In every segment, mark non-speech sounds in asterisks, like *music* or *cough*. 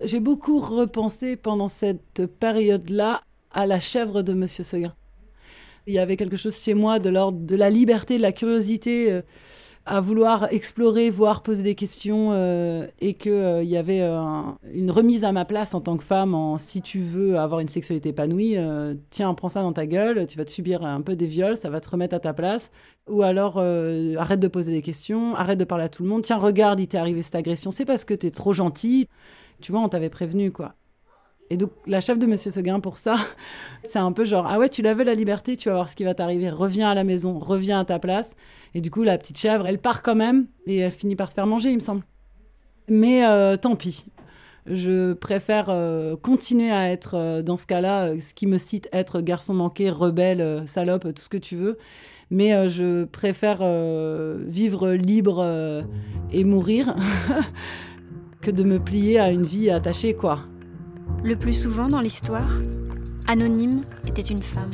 J'ai beaucoup repensé pendant cette période-là à la chèvre de Monsieur Seguin. Il y avait quelque chose chez moi de l'ordre de la liberté, de la curiosité. Euh, à vouloir explorer, voir, poser des questions euh, et qu'il euh, y avait euh, une remise à ma place en tant que femme en si tu veux avoir une sexualité épanouie, tiens, prends ça dans ta gueule, tu vas te subir un peu des viols, ça va te remettre à ta place. Ou alors arrête de poser des questions, arrête de parler à tout le monde, tiens, regarde, il t'est arrivé cette agression, c'est parce que t'es trop gentil. Tu vois, on t'avait prévenu, quoi. Et donc, la chef de Monsieur Seguin, pour ça, *laughs* c'est un peu genre Ah ouais, tu l'avais la liberté, tu vas voir ce qui va t'arriver. Reviens à la maison, reviens à ta place. Et du coup, la petite chèvre, elle part quand même et elle finit par se faire manger, il me semble. Mais euh, tant pis. Je préfère euh, continuer à être euh, dans ce cas-là, ce qui me cite être garçon manqué, rebelle, salope, tout ce que tu veux. Mais je préfère vivre libre et mourir *laughs* que de me plier à une vie attachée, quoi. Le plus souvent dans l'histoire, Anonyme était une femme.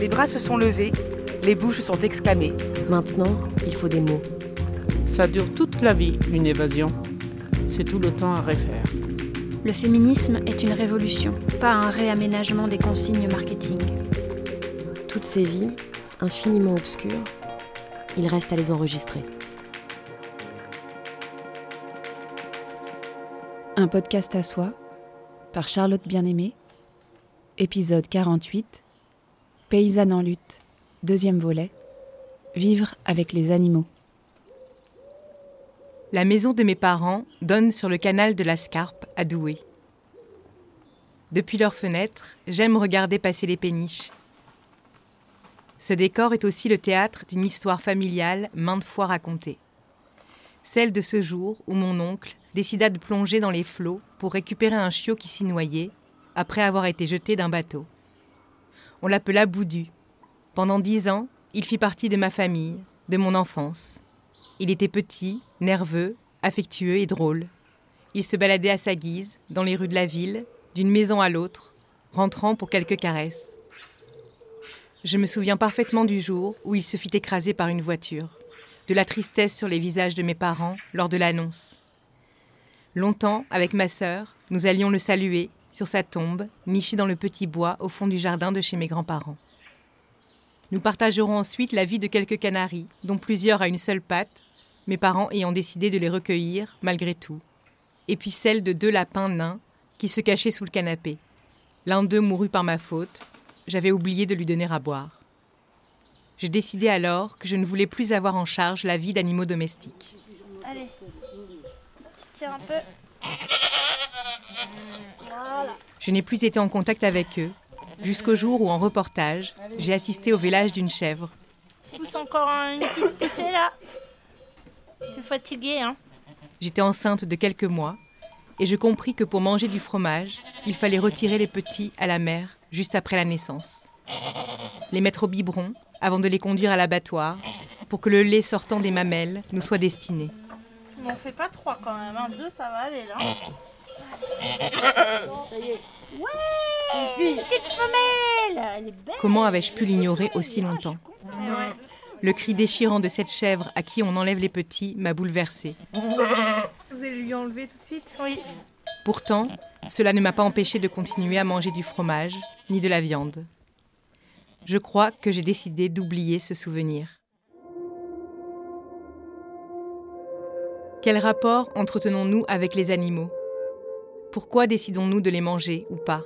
Les bras se sont levés, les bouches sont exclamées. Maintenant, il faut des mots. Ça dure toute la vie, une évasion. C'est tout le temps à refaire. Le féminisme est une révolution, pas un réaménagement des consignes marketing. Toutes ces vies, infiniment obscures, il reste à les enregistrer. Un podcast à soi par Charlotte Bien-Aimée. Épisode 48. Paysanne en lutte. Deuxième volet. Vivre avec les animaux. La maison de mes parents donne sur le canal de la Scarpe à Douai. Depuis leur fenêtre, j'aime regarder passer les péniches. Ce décor est aussi le théâtre d'une histoire familiale maintes fois racontée. Celle de ce jour où mon oncle, décida de plonger dans les flots pour récupérer un chiot qui s'y noyait, après avoir été jeté d'un bateau. On l'appela Boudu. Pendant dix ans, il fit partie de ma famille, de mon enfance. Il était petit, nerveux, affectueux et drôle. Il se baladait à sa guise, dans les rues de la ville, d'une maison à l'autre, rentrant pour quelques caresses. Je me souviens parfaitement du jour où il se fit écraser par une voiture, de la tristesse sur les visages de mes parents lors de l'annonce. Longtemps, avec ma sœur, nous allions le saluer sur sa tombe, nichée dans le petit bois au fond du jardin de chez mes grands-parents. Nous partagerons ensuite la vie de quelques canaris, dont plusieurs à une seule patte, mes parents ayant décidé de les recueillir malgré tout, et puis celle de deux lapins nains qui se cachaient sous le canapé. L'un d'eux mourut par ma faute, j'avais oublié de lui donner à boire. J'ai décidé alors que je ne voulais plus avoir en charge la vie d'animaux domestiques. Allez un peu. Je n'ai plus été en contact avec eux, jusqu'au jour où, en reportage, j'ai assisté au village d'une chèvre. Pousse encore une petite poussée là. Tu fatigué, hein J'étais enceinte de quelques mois et je compris que pour manger du fromage, il fallait retirer les petits à la mer juste après la naissance. Les mettre au biberon avant de les conduire à l'abattoir pour que le lait sortant des mamelles nous soit destiné. On fait pas trois quand même, hein. deux ça va aller là. Ça y est. Ouais Petite femelle Elle est belle Comment avais-je pu l'ignorer aussi longtemps Le cri déchirant de cette chèvre à qui on enlève les petits m'a bouleversée. Vous allez lui enlever tout de suite Oui. Pourtant, cela ne m'a pas empêché de continuer à manger du fromage ni de la viande. Je crois que j'ai décidé d'oublier ce souvenir. Quel rapport entretenons-nous avec les animaux? Pourquoi décidons-nous de les manger ou pas?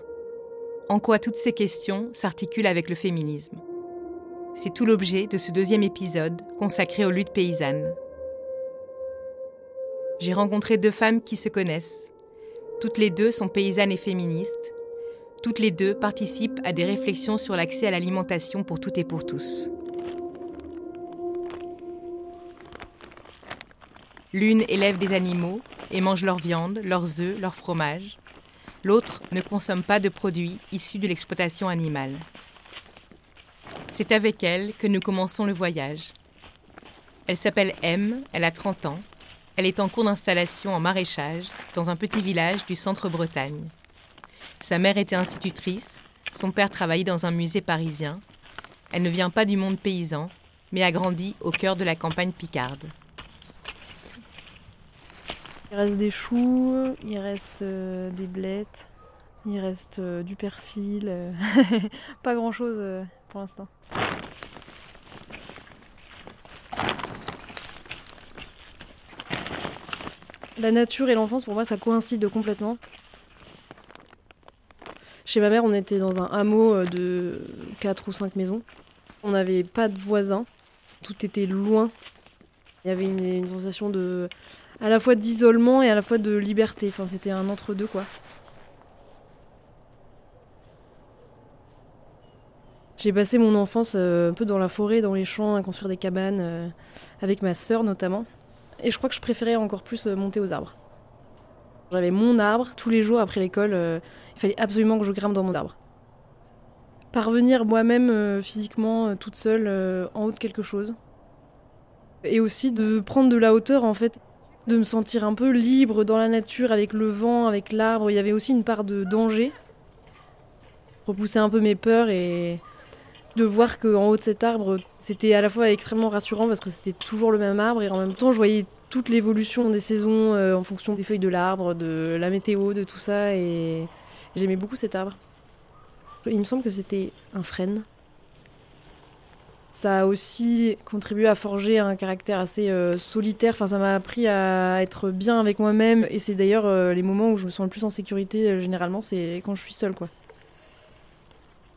En quoi toutes ces questions s'articulent avec le féminisme? C'est tout l'objet de ce deuxième épisode consacré aux luttes paysannes. J'ai rencontré deux femmes qui se connaissent. Toutes les deux sont paysannes et féministes. Toutes les deux participent à des réflexions sur l'accès à l'alimentation pour toutes et pour tous. L'une élève des animaux et mange leur viande, leurs œufs, leur fromage. L'autre ne consomme pas de produits issus de l'exploitation animale. C'est avec elle que nous commençons le voyage. Elle s'appelle M, elle a 30 ans. Elle est en cours d'installation en maraîchage dans un petit village du centre-Bretagne. Sa mère était institutrice, son père travaillait dans un musée parisien. Elle ne vient pas du monde paysan, mais a grandi au cœur de la campagne picarde. Il reste des choux, il reste euh, des blettes, il reste euh, du persil. euh, *laughs* pas grand chose pour l'instant. La nature et l'enfance, pour moi, ça coïncide complètement. Chez ma mère, on était dans un hameau de 4 ou 5 maisons. On n'avait pas de voisins. Tout était loin. Il y avait une, une sensation de, à la fois d'isolement et à la fois de liberté. Enfin, c'était un entre-deux, quoi. J'ai passé mon enfance euh, un peu dans la forêt, dans les champs, à construire des cabanes, euh, avec ma sœur notamment. Et je crois que je préférais encore plus euh, monter aux arbres. J'avais mon arbre, tous les jours après l'école, il fallait absolument que je grimpe dans mon arbre. Parvenir moi-même physiquement, toute seule, en haut de quelque chose. Et aussi de prendre de la hauteur en fait, de me sentir un peu libre dans la nature, avec le vent, avec l'arbre. Il y avait aussi une part de danger. Repousser un peu mes peurs et de voir qu'en haut de cet arbre, c'était à la fois extrêmement rassurant parce que c'était toujours le même arbre et en même temps je voyais toute l'évolution des saisons euh, en fonction des feuilles de l'arbre, de la météo, de tout ça et j'aimais beaucoup cet arbre. Il me semble que c'était un frêne. Ça a aussi contribué à forger un caractère assez euh, solitaire. Enfin, ça m'a appris à être bien avec moi-même. Et c'est d'ailleurs euh, les moments où je me sens le plus en sécurité, euh, généralement, c'est quand je suis seule, quoi.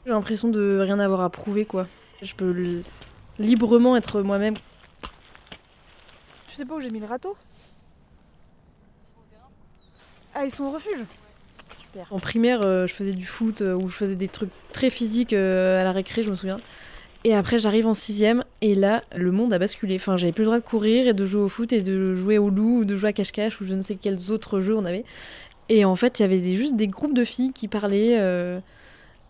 J'ai l'impression de rien avoir à prouver, quoi. Je peux librement être moi-même. Tu sais pas où j'ai mis le râteau? Ah, ils sont au refuge? Super. En primaire, je faisais du foot, où je faisais des trucs très physiques à la récré, je me souviens. Et après, j'arrive en sixième, et là, le monde a basculé. Enfin, j'avais plus le droit de courir et de jouer au foot et de jouer au loup ou de jouer à cache-cache ou je ne sais quels autres jeux on avait. Et en fait, il y avait juste des groupes de filles qui parlaient. euh,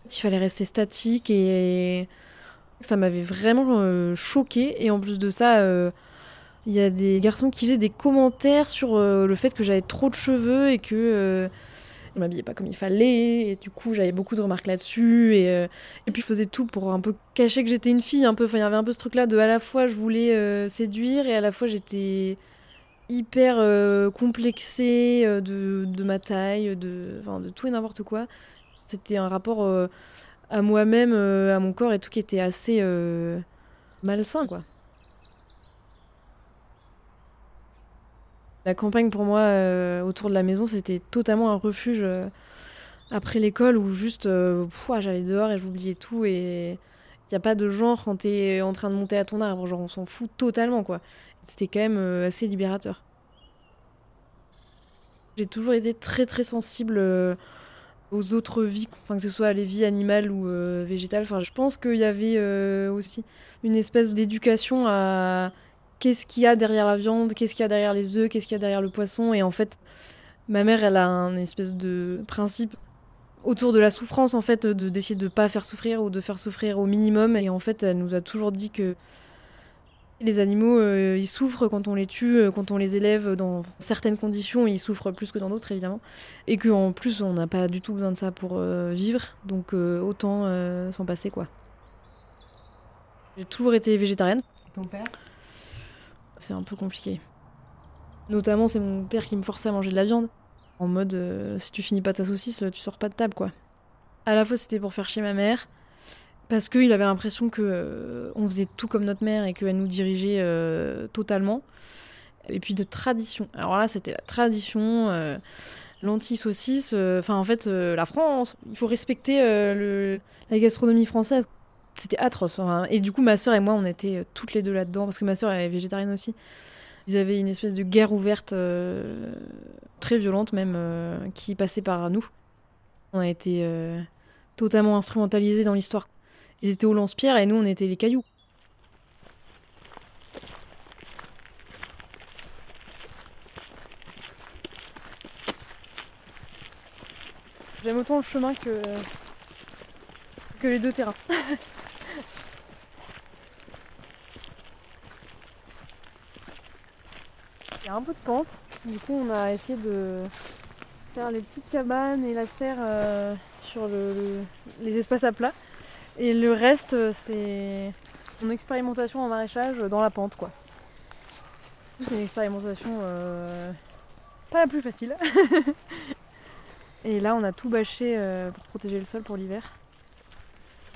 il fallait rester statique et ça m'avait vraiment euh, choqué. Et en plus de ça, euh, il y a des garçons qui faisaient des commentaires sur euh, le fait que j'avais trop de cheveux et que euh, je m'habillais pas comme il fallait. Et du coup, j'avais beaucoup de remarques là-dessus. Et, euh, et puis, je faisais tout pour un peu cacher que j'étais une fille. Un peu, enfin, il y avait un peu ce truc-là de à la fois je voulais euh, séduire et à la fois j'étais hyper euh, complexée de, ma taille, de, de tout et n'importe quoi. C'était un rapport à moi-même, à mon corps et tout qui était assez malsain, quoi. La campagne pour moi euh, autour de la maison, c'était totalement un refuge euh, après l'école où juste euh, j'allais dehors et j'oubliais tout et il n'y a pas de genre quand t'es en train de monter à ton arbre, genre on s'en fout totalement quoi. C'était quand même assez libérateur. J'ai toujours été très très sensible aux autres vies, enfin que ce soit les vies animales ou végétales. Enfin, je pense qu'il y avait aussi une espèce d'éducation à qu'est-ce qu'il y a derrière la viande, qu'est-ce qu'il y a derrière les œufs, qu'est-ce qu'il y a derrière le poisson. Et en fait, ma mère, elle a un espèce de principe autour de la souffrance, en fait, de d'essayer de pas faire souffrir ou de faire souffrir au minimum. Et en fait, elle nous a toujours dit que les animaux, euh, ils souffrent quand on les tue, euh, quand on les élève dans certaines conditions, ils souffrent plus que dans d'autres, évidemment. Et qu'en plus, on n'a pas du tout besoin de ça pour euh, vivre, donc autant s'en passer, quoi. J'ai toujours été végétarienne. Ton père? C'est un peu compliqué. Notamment, c'est mon père qui me forçait à manger de la viande. En mode, euh, si tu finis pas ta saucisse, tu sors pas de table, quoi. À la fois, c'était pour faire chier ma mère, parce qu'il avait l'impression que euh, on faisait tout comme notre mère et qu'elle nous dirigeait euh, totalement. Et puis de tradition. Alors là, c'était la tradition, l'anti-saucisse. Enfin, en fait, la France. Il faut respecter la gastronomie française. C'était atroce. Et du coup, ma sœur et moi, on était euh, toutes les deux là-dedans, parce que ma sœur est végétarienne aussi. Ils avaient une espèce de guerre ouverte, euh, très violente même, euh, qui passait par nous. On a été totalement instrumentalisés dans l'histoire. Ils étaient au lance-pierre et nous, on était les cailloux. J'aime autant le chemin que, que les deux terrains. Il y a un peu de pente, du coup on a essayé de faire les petites cabanes et la serre euh, sur le- le- les espaces à plat. Et le reste, euh, c'est mon expérimentation en maraîchage dans la pente, quoi. C'est une expérimentation euh, pas la plus facile. *laughs* Et là, on a tout bâché pour protéger le sol pour l'hiver.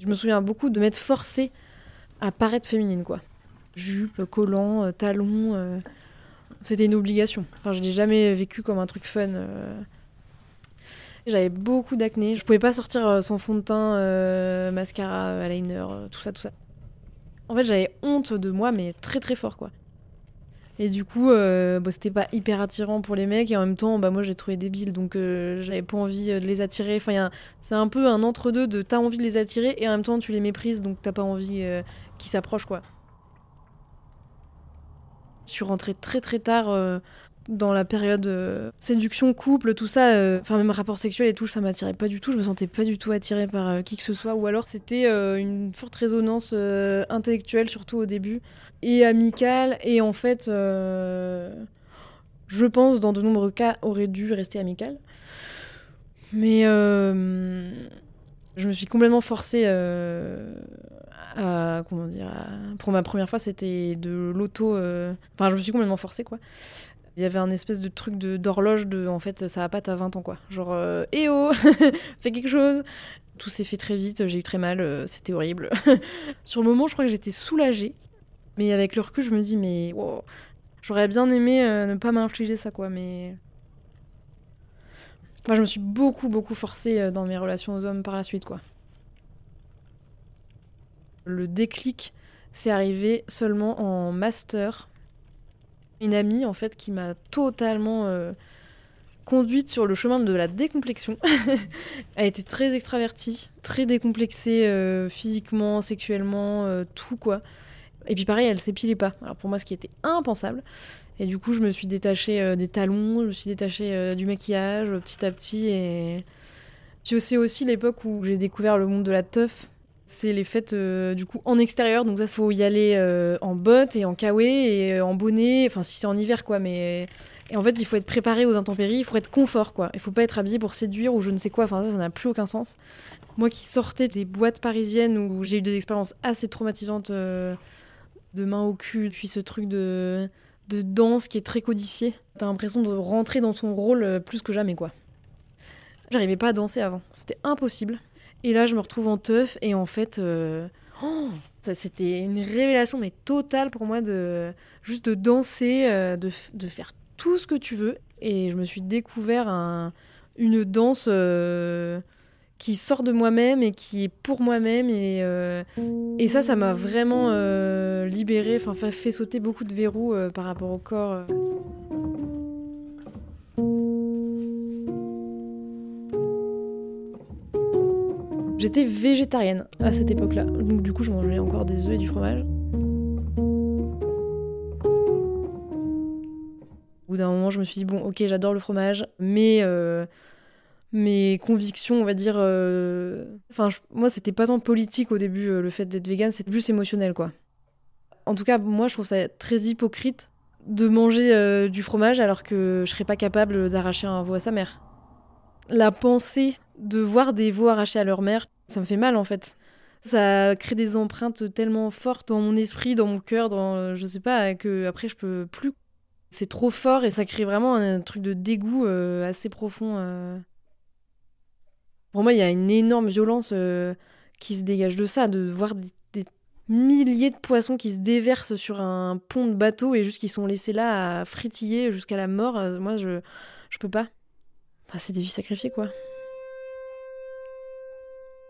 je me souviens beaucoup de m'être forcée à paraître féminine, quoi. Jupe, collant, euh, talons. euh, C'était une obligation. Enfin, je l'ai jamais vécu comme un truc fun. euh. J'avais beaucoup d'acné. Je pouvais pas sortir sans fond de teint, mascara, eyeliner, tout ça, tout ça. En fait, j'avais honte de moi, mais très très fort, quoi. Et du coup, euh, bah, c'était pas hyper attirant pour les mecs, et en même temps, bah, moi, je les trouvais débiles, donc euh, j'avais pas envie euh, de les attirer. Enfin, c'est un peu un entre-deux de t'as envie de les attirer, et en même temps, tu les méprises, donc t'as pas envie qu'ils s'approchent, quoi. Je suis rentrée très très tard dans la période euh, séduction, couple, tout ça. euh, Enfin, même rapport sexuel et tout, ça m'attirait pas du tout. Je me sentais pas du tout attirée par euh, qui que ce soit. Ou alors, c'était une forte résonance intellectuelle, surtout au début, et amicale. Et en fait, je pense, dans de nombreux cas, aurait dû rester amicale. Mais je me suis complètement forcée à comment dire pour ma première fois c'était de l'auto enfin je me suis complètement forcée quoi il y avait un espèce de truc d'horloge de en fait ça va pas t'as 20 ans quoi genre euh, eh oh *laughs* fais quelque chose tout s'est fait très vite j'ai eu très mal euh, c'était horrible *laughs* sur le moment je crois que j'étais soulagée mais avec le recul je me dis mais wow, j'aurais bien aimé euh, ne pas m'infliger ça quoi mais Enfin, je me suis beaucoup, beaucoup forcée dans mes relations aux hommes par la suite, quoi. Le déclic, c'est arrivé seulement en master. Une amie, en fait, qui m'a totalement euh, conduite sur le chemin de la décomplexion. *laughs* Elle était très extravertie, très décomplexée euh, physiquement, sexuellement, euh, tout, quoi. Et puis pareil, elle s'épilait pas. Alors pour moi, ce qui était impensable. Et du coup, je me suis détachée des talons, je me suis détachée du maquillage petit à petit. Et puis c'est aussi l'époque où j'ai découvert le monde de la teuf. C'est les fêtes euh, du coup en extérieur, donc ça faut y aller euh, en bottes et en kawaii et euh, en bonnet. Enfin, si c'est en hiver quoi, mais et en fait il faut être préparé aux intempéries, il faut être confort quoi. Il faut pas être habillé pour séduire ou je ne sais quoi. Enfin ça, n'a plus aucun sens. Moi qui sortais des boîtes parisiennes où j'ai eu des expériences assez traumatisantes de main au cul, puis ce truc de de danse qui est très codifié. T'as l'impression de rentrer dans son rôle plus que jamais, quoi. J'arrivais pas à danser avant, c'était impossible. Et là, je me retrouve en teuf et en fait, euh, oh, c'était une révélation mais totale pour moi de juste de danser, euh, de, de faire tout ce que tu veux. Et je me suis découvert un- une danse euh, qui sort de moi-même et qui est pour moi-même et et ça, ça m'a vraiment libérée, enfin fait, sauter beaucoup de verrous par rapport au corps. J'étais végétarienne à cette époque-là, donc du coup je mangeais encore des œufs et du fromage. Au bout d'un moment, je me suis dit bon, ok, j'adore le fromage, mais euh, mes convictions, on va dire. euh, Enfin, moi, c'était pas tant politique au début, euh, le fait d'être vegan, c'était plus émotionnel, quoi. En tout cas, moi, je trouve ça très hypocrite de manger du fromage alors que je serais pas capable d'arracher un veau à sa mère. La pensée de voir des veaux arrachés à leur mère, ça me fait mal, en fait. Ça crée des empreintes tellement fortes dans mon esprit, dans mon cœur, dans. Je sais pas, que après, je peux plus. C'est trop fort et ça crée vraiment un, truc de dégoût euh, assez profond. euh. Pour moi, il y a une énorme violence euh, qui se dégage de ça, de voir des, des milliers de poissons qui se déversent sur un pont de bateau et juste qui sont laissés là à fritiller jusqu'à la mort. Moi, je, je peux pas. Enfin, c'est des vies sacrifiées, quoi.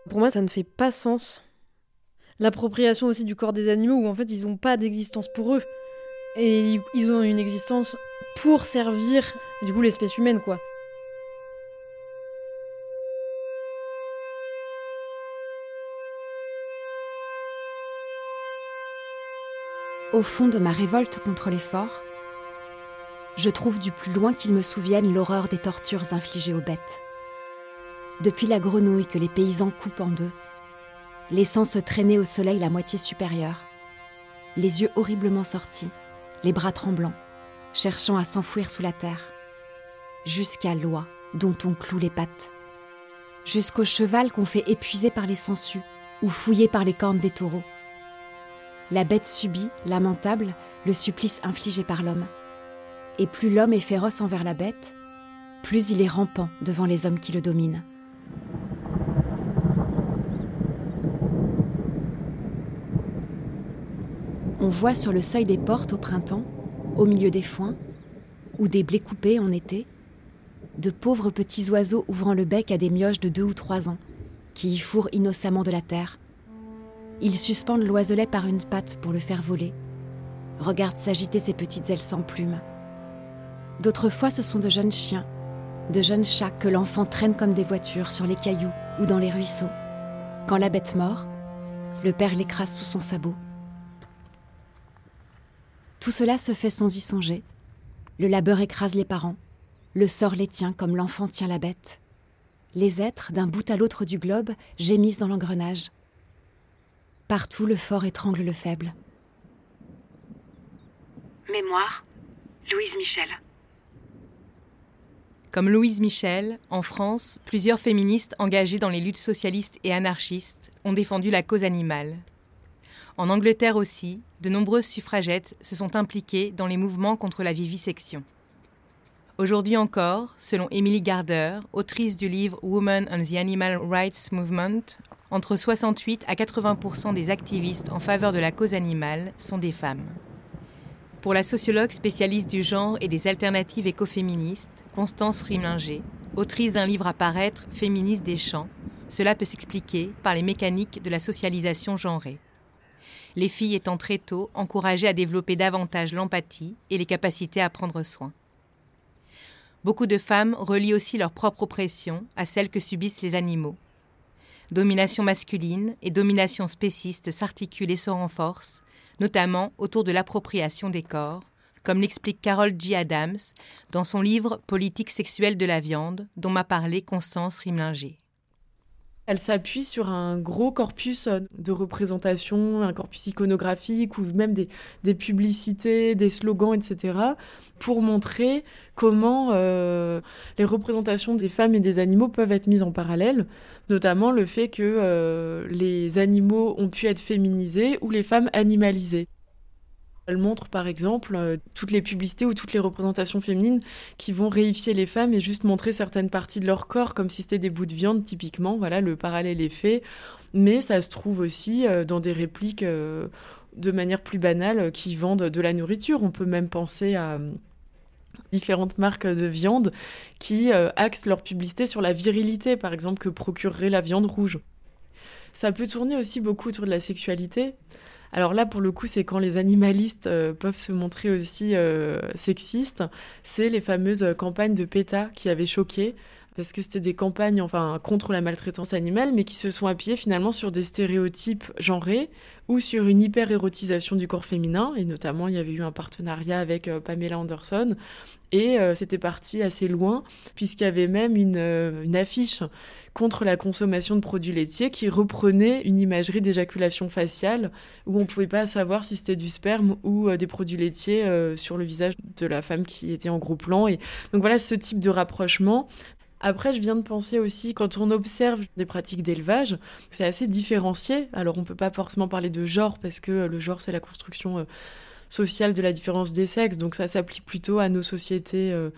Pour moi, ça ne fait pas sens. L'appropriation aussi du corps des animaux où en fait, ils n'ont pas d'existence pour eux. Et ils- ont une existence pour servir, du coup, l'espèce humaine, quoi. Au fond de ma révolte contre l'effort, je trouve du plus loin qu'ils me souviennent l'horreur des tortures infligées aux bêtes. Depuis la grenouille que les paysans coupent en deux, laissant se traîner au soleil la moitié supérieure, les yeux horriblement sortis, les bras tremblants, cherchant à s'enfouir sous la terre, jusqu'à l'oie dont on cloue les pattes, jusqu'au cheval qu'on fait épuiser par les sangsues ou fouiller par les cornes des taureaux. La bête subit, lamentable, le supplice infligé par l'homme. Et plus l'homme est féroce envers la bête, plus il est rampant devant les hommes qui le dominent. On voit sur le seuil des portes au printemps, au milieu des foins, ou des blés coupés en été, de pauvres petits oiseaux ouvrant le bec à des mioches de deux ou trois ans, qui y fourrent innocemment de la terre. Ils suspendent l'oiselet par une patte pour le faire voler, regardent s'agiter ses petites ailes sans plumes. D'autres fois, ce sont de jeunes chiens, de jeunes chats que l'enfant traîne comme des voitures sur les cailloux ou dans les ruisseaux. Quand la bête mord, le père l'écrase sous son sabot. Tout cela se fait sans y songer. Le labeur écrase les parents, le sort les tient comme l'enfant tient la bête. Les êtres, d'un bout à l'autre du globe, gémissent dans l'engrenage. Partout le fort étrangle le faible. Mémoire, Louise Michel. Comme Louise Michel, en France, plusieurs féministes engagées dans les luttes socialistes et anarchistes ont défendu la cause animale. En Angleterre aussi, de nombreuses suffragettes se sont impliquées dans les mouvements contre la vivisection. Aujourd'hui encore, selon Emily Gardner, autrice du livre Women and the Animal Rights Movement, entre 68 à 80% des activistes en faveur de la cause animale sont des femmes. Pour la sociologue spécialiste du genre et des alternatives écoféministes, Constance Rimlinger, autrice d'un livre à paraître Féministe des champs, cela peut s'expliquer par les mécaniques de la socialisation genrée. Les filles étant très tôt encouragées à développer davantage l'empathie et les capacités à prendre soin. Beaucoup de femmes relient aussi leur propre oppression à celle que subissent les animaux. Domination masculine et domination spéciste s'articulent et se renforcent, notamment autour de l'appropriation des corps, comme l'explique Carol G. Adams dans son livre Politique sexuelle de la viande, dont m'a parlé Constance Rimlinger. Elle s'appuie sur un gros corpus de représentation, un corpus iconographique ou même des, des publicités, des slogans, etc pour montrer comment euh, les représentations des femmes et des animaux peuvent être mises en parallèle, notamment le fait que euh, les animaux ont pu être féminisés ou les femmes animalisées. Elle montre par exemple euh, toutes les publicités ou toutes les représentations féminines qui vont réifier les femmes et juste montrer certaines parties de leur corps comme si c'était des bouts de viande typiquement. Voilà, le parallèle est fait. Mais ça se trouve aussi dans des répliques de manière plus banale qui vendent de la nourriture. On peut même penser à différentes marques de viande qui euh, axent leur publicité sur la virilité, par exemple, que procurerait la viande rouge. Ça peut tourner aussi beaucoup autour de la sexualité. Alors là, pour le coup, c'est quand les animalistes euh, peuvent se montrer aussi euh, sexistes. C'est les fameuses campagnes de PETA qui avaient choqué parce que c'était des campagnes enfin contre la maltraitance animale, mais qui se sont appuyées finalement sur des stéréotypes genrés ou sur une hyper-érotisation du corps féminin. Et notamment, il y avait eu un partenariat avec euh, Pamela Anderson. Et euh, c'était parti assez loin, puisqu'il y avait même une, euh, une, affiche contre la consommation de produits laitiers qui reprenait une imagerie d'éjaculation faciale, où on ne pouvait pas savoir si c'était du sperme ou des produits laitiers sur le visage de la femme qui était en gros plan. Et donc voilà, ce type de rapprochement après, je viens de penser aussi, quand on observe des pratiques d'élevage, c'est assez différencié. Alors, on ne peut pas forcément parler de genre, parce que le genre, c'est la construction euh, sociale de la différence des sexes, donc ça s'applique plutôt à nos sociétés euh,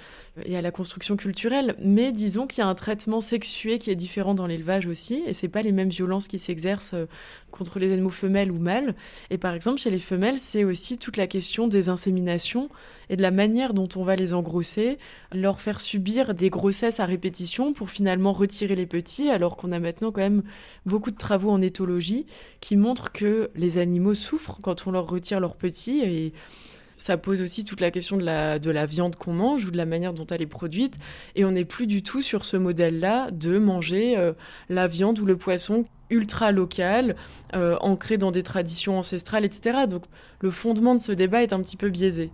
et à la construction culturelle. Mais disons qu'il y a un traitement sexué qui est différent dans l'élevage aussi, et c'est pas les mêmes violences qui s'exercent euh, contre les animaux femelles ou mâles. Et par exemple, chez les femelles, c'est aussi toute la question des inséminations et de la manière dont on va les engrosser, leur faire subir des grossesses à répétition pour finalement retirer les petits, alors qu'on a maintenant quand même beaucoup de travaux en éthologie qui montrent que les animaux souffrent quand on leur retire leurs petits et ça pose aussi toute la question de la, de la viande qu'on mange ou de la manière dont elle est produite. Et on n'est plus du tout sur ce modèle-là de manger euh, la viande ou le poisson ultra local, euh, ancré dans des traditions ancestrales, etc. Donc le fondement de ce débat est un petit peu biaisé.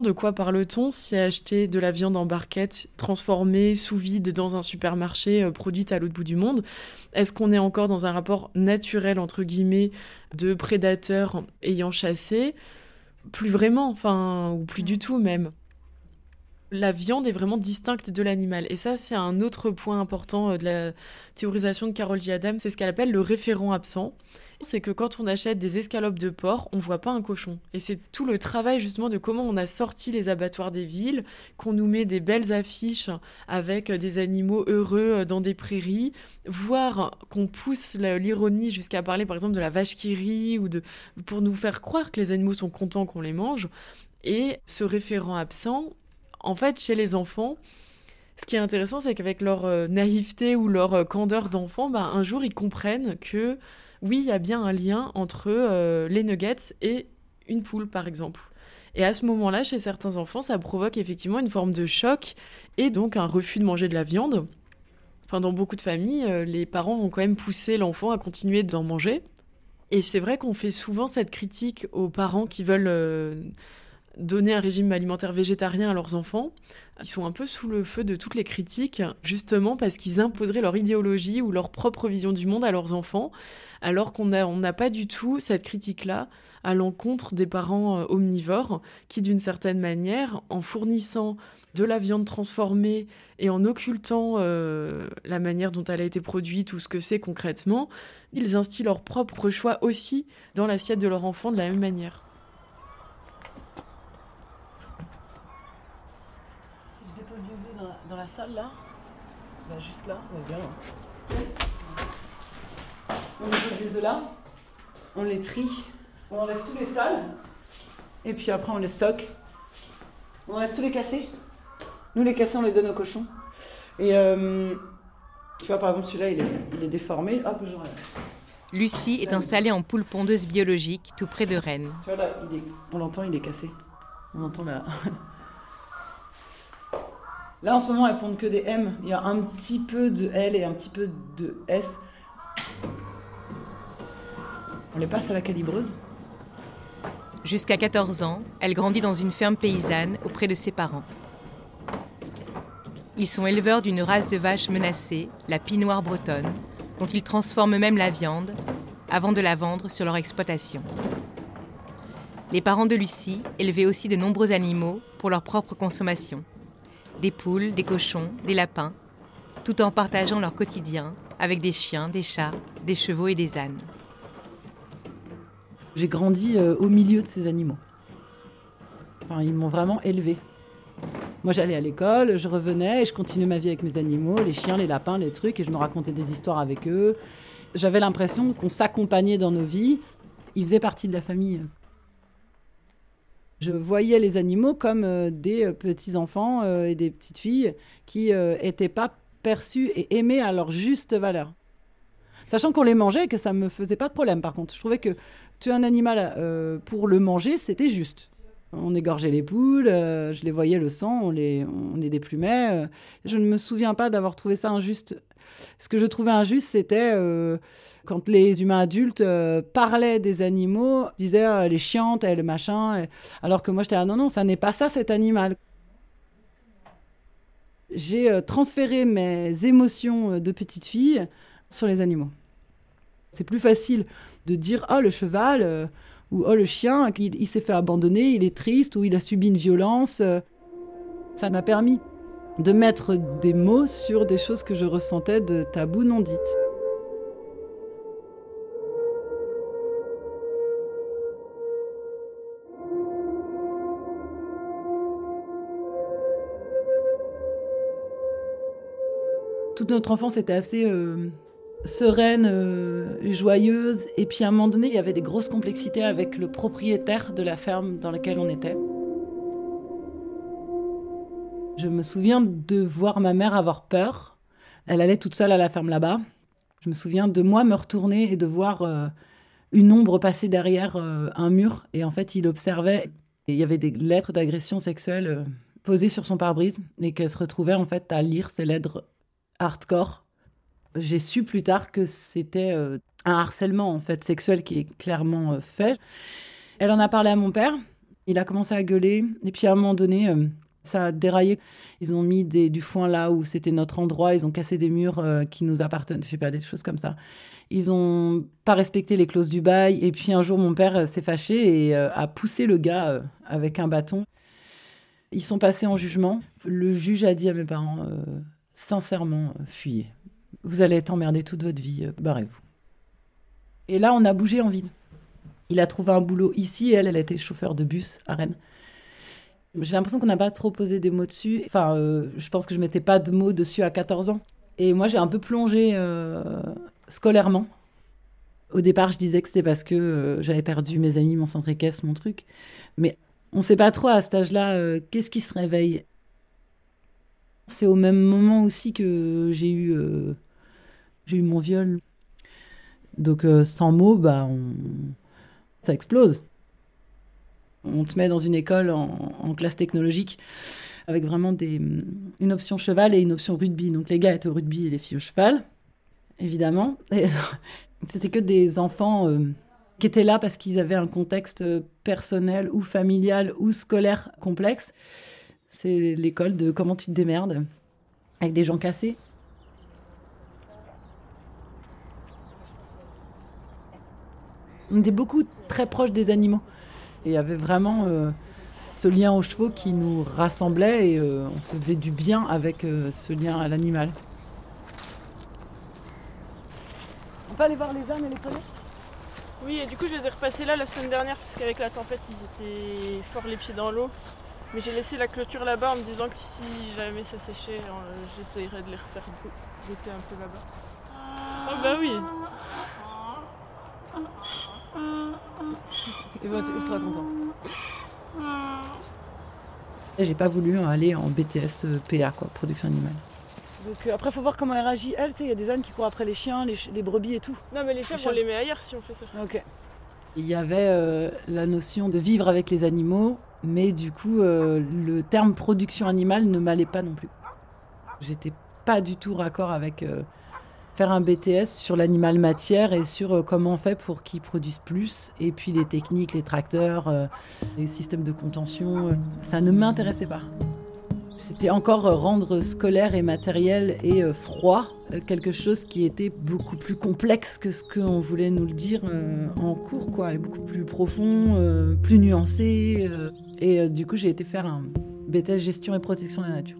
De quoi parle-t-on si acheter de la viande en barquette, transformée, sous vide dans un supermarché, euh, produite à l'autre bout du monde Est-ce qu'on est encore dans un rapport naturel, entre guillemets, de prédateurs ayant chassé? Plus vraiment, enfin, ou plus du tout même. La viande est vraiment distincte de l'animal. Et ça, c'est un autre point important euh, de la théorisation de Carol G. Adam, c'est ce qu'elle appelle le référent absent c'est que quand on achète des escalopes de porc, on voit pas un cochon. Et c'est tout le travail justement de comment on a sorti les abattoirs des villes, qu'on nous met des belles affiches avec des animaux heureux dans des prairies, voire qu'on pousse l'ironie jusqu'à parler par exemple de la vache qui rit ou de pour nous faire croire que les animaux sont contents qu'on les mange. Et ce référent absent, en fait, chez les enfants, ce qui est intéressant, c'est qu'avec leur euh, naïveté ou leur euh, candeur d'enfant, bah, un jour ils comprennent que oui, il y a bien un lien entre euh, les nuggets et une poule, par exemple. Et à ce moment-là, chez certains enfants, ça provoque effectivement une forme de choc et donc un refus de manger de la viande. Enfin, dans beaucoup de familles, euh, les parents vont quand même pousser l'enfant à continuer d'en manger. Et c'est vrai qu'on fait souvent cette critique aux parents qui veulent euh, donner un régime alimentaire végétarien à leurs enfants. Ils sont un peu sous le feu de toutes les critiques, justement parce qu'ils imposeraient leur idéologie ou leur propre vision du monde à leurs enfants, alors qu'on n'a pas du tout cette critique-là à l'encontre des parents euh, omnivores qui, d'une certaine manière, en fournissant de la viande transformée et en occultant euh, la manière dont elle a été produite ou ce que c'est concrètement, ils instillent leur propre choix aussi dans l'assiette de leur enfant de la même manière. Dans la salle là bah, Juste là, on bien. On pose les œufs là, on les trie, on enlève tous les sales, et puis après on les stocke. On enlève tous les cassés. Nous les cassés on les donne aux cochons. Et euh, tu vois par exemple celui-là il est, il est déformé, hop Lucie est installée en poule pondeuse biologique tout près de Rennes. Tu vois là, on l'entend, il est cassé. On entend là. *laughs* Là, en ce moment, elles pondent que des M. Il y a un petit peu de L et un petit peu de S. On les passe à la calibreuse. Jusqu'à 14 ans, elle grandit dans une ferme paysanne auprès de ses parents. Ils sont éleveurs d'une race de vaches menacée, la pinoire bretonne, dont ils transforment même la viande avant de la vendre sur leur exploitation. Les parents de Lucie élevaient aussi de nombreux animaux pour leur propre consommation des poules, des cochons, des lapins, tout en partageant leur quotidien avec des chiens, des chats, des chevaux et des ânes. J'ai grandi euh, au milieu de ces animaux. Enfin, ils m'ont vraiment élevé. Moi, j'allais à l'école, je revenais et je continuais ma vie avec mes animaux, les chiens, les lapins, les trucs, et je me racontais des histoires avec eux. J'avais l'impression qu'on s'accompagnait dans nos vies. Ils faisaient partie de la famille. Je voyais les animaux comme euh, des euh, petits-enfants euh, et des petites filles qui n'étaient pas perçus et aimés à leur juste valeur. Sachant qu'on les mangeait et que ça ne me faisait pas de problème par contre. Je trouvais que tuer un animal pour le manger, c'était juste. On égorgeait les poules, je les voyais le sang, on les, on les déplumait. je ne me souviens pas d'avoir trouvé ça injuste ce que je trouvais injuste, c'était euh, quand les humains adultes euh, parlaient des animaux, disaient euh, les chiantes, le machin, alors que moi j'étais ah non non, ça n'est pas ça cet animal. J'ai transféré mes émotions de petite fille sur les animaux. C'est plus facile de dire oh le cheval ou oh le chien, il s'est fait abandonner, il est triste ou il a subi une violence. Ça m'a permis de mettre des mots sur des choses que je ressentais de tabou non dites. Toute notre enfance était assez euh, sereine, euh, joyeuse. Et puis à un moment donné, il y avait des grosses complexités avec le propriétaire de la ferme dans laquelle on était. Je me souviens de voir ma mère avoir peur. Elle allait toute seule à la ferme là-bas. Je me souviens de moi me retourner et de voir euh, une ombre passer derrière euh, un mur. Et en fait, il observait. Et il y avait des lettres d'agression sexuelle euh, posées sur son pare-brise et qu'elle se retrouvait en fait à lire ces lettres hardcore. J'ai su plus tard que c'était un harcèlement en fait sexuel qui est clairement fait. Elle en a parlé à mon père Il a commencé à gueuler, et puis à un moment donné, ça a déraillé. Ils ont mis des, du foin là où c'était notre endroit, ils ont cassé des murs euh, qui nous appartenaient, je sais pas, des choses comme ça. Ils ont pas respecté les clauses du bail, et puis un jour, mon père euh, s'est fâché et a poussé le gars avec un bâton. Ils sont passés en jugement. Le juge a dit à mes parents, sincèrement, fuyez. Vous allez être emmerdés toute votre vie, barrez-vous. Et là, on a bougé en ville. Il a trouvé un boulot ici et elle, elle était chauffeur de bus à Rennes. J'ai l'impression qu'on n'a pas trop posé des mots dessus. Enfin, euh, je pense que je mettais pas de mots dessus à 14 ans. Et moi, j'ai un peu plongé euh, scolairement. Au départ, je disais que c'était parce que euh, j'avais perdu mes amis, mon centre équestre, mon truc. Mais on ne sait pas trop à cet âge-là qu'est-ce qui se réveille. C'est au même moment aussi que j'ai eu, j'ai eu mon viol. Donc, sans mots, bah, ça explose. On te met dans une école en, classe technologique avec vraiment des, une option cheval et une option rugby. Donc les gars étaient au rugby et les filles au cheval, évidemment. *laughs* C'était que des enfants euh, qui étaient là parce qu'ils avaient un contexte personnel ou familial ou scolaire complexe. C'est l'école de comment tu te démerdes avec des gens cassés. On était beaucoup très proches des animaux. Et il y avait vraiment euh, ce lien aux chevaux qui nous rassemblait et euh, on se faisait du bien avec euh, ce lien à l'animal. On peut aller voir les ânes et les poneys Oui, et du coup, je les ai repassés là la semaine dernière parce qu'avec la tempête, ils étaient fort les pieds dans l'eau. Mais j'ai laissé la clôture là-bas en me disant que si jamais ça séchait, j'essayerais de les refaire goûter un peu là-bas. Oh bah oui ils vont être ultra contents. J'ai pas voulu aller en BTS euh, PA, quoi, production animale. Donc euh, après, faut voir comment elle réagit. Elle, tu sais, il y a des ânes qui courent après les chiens, les, brebis et tout. Non, mais les chiens, on les met ailleurs si on fait ça. Ok. Il y avait euh, la notion de vivre avec les animaux, mais du coup, le terme production animale ne m'allait pas non plus. J'étais pas du tout raccord avec faire un BTS sur l'animal matière et sur euh, comment on fait pour qu'il produise plus. Et puis les techniques, les tracteurs, euh, les systèmes de contention, euh, ça ne m'intéressait pas. C'était encore rendre scolaire et matériel et froid quelque chose qui était beaucoup plus complexe que ce qu'on voulait nous le dire en cours, quoi, et beaucoup plus profond, plus nuancé. et du coup, j'ai été faire un BTS gestion et protection de la nature.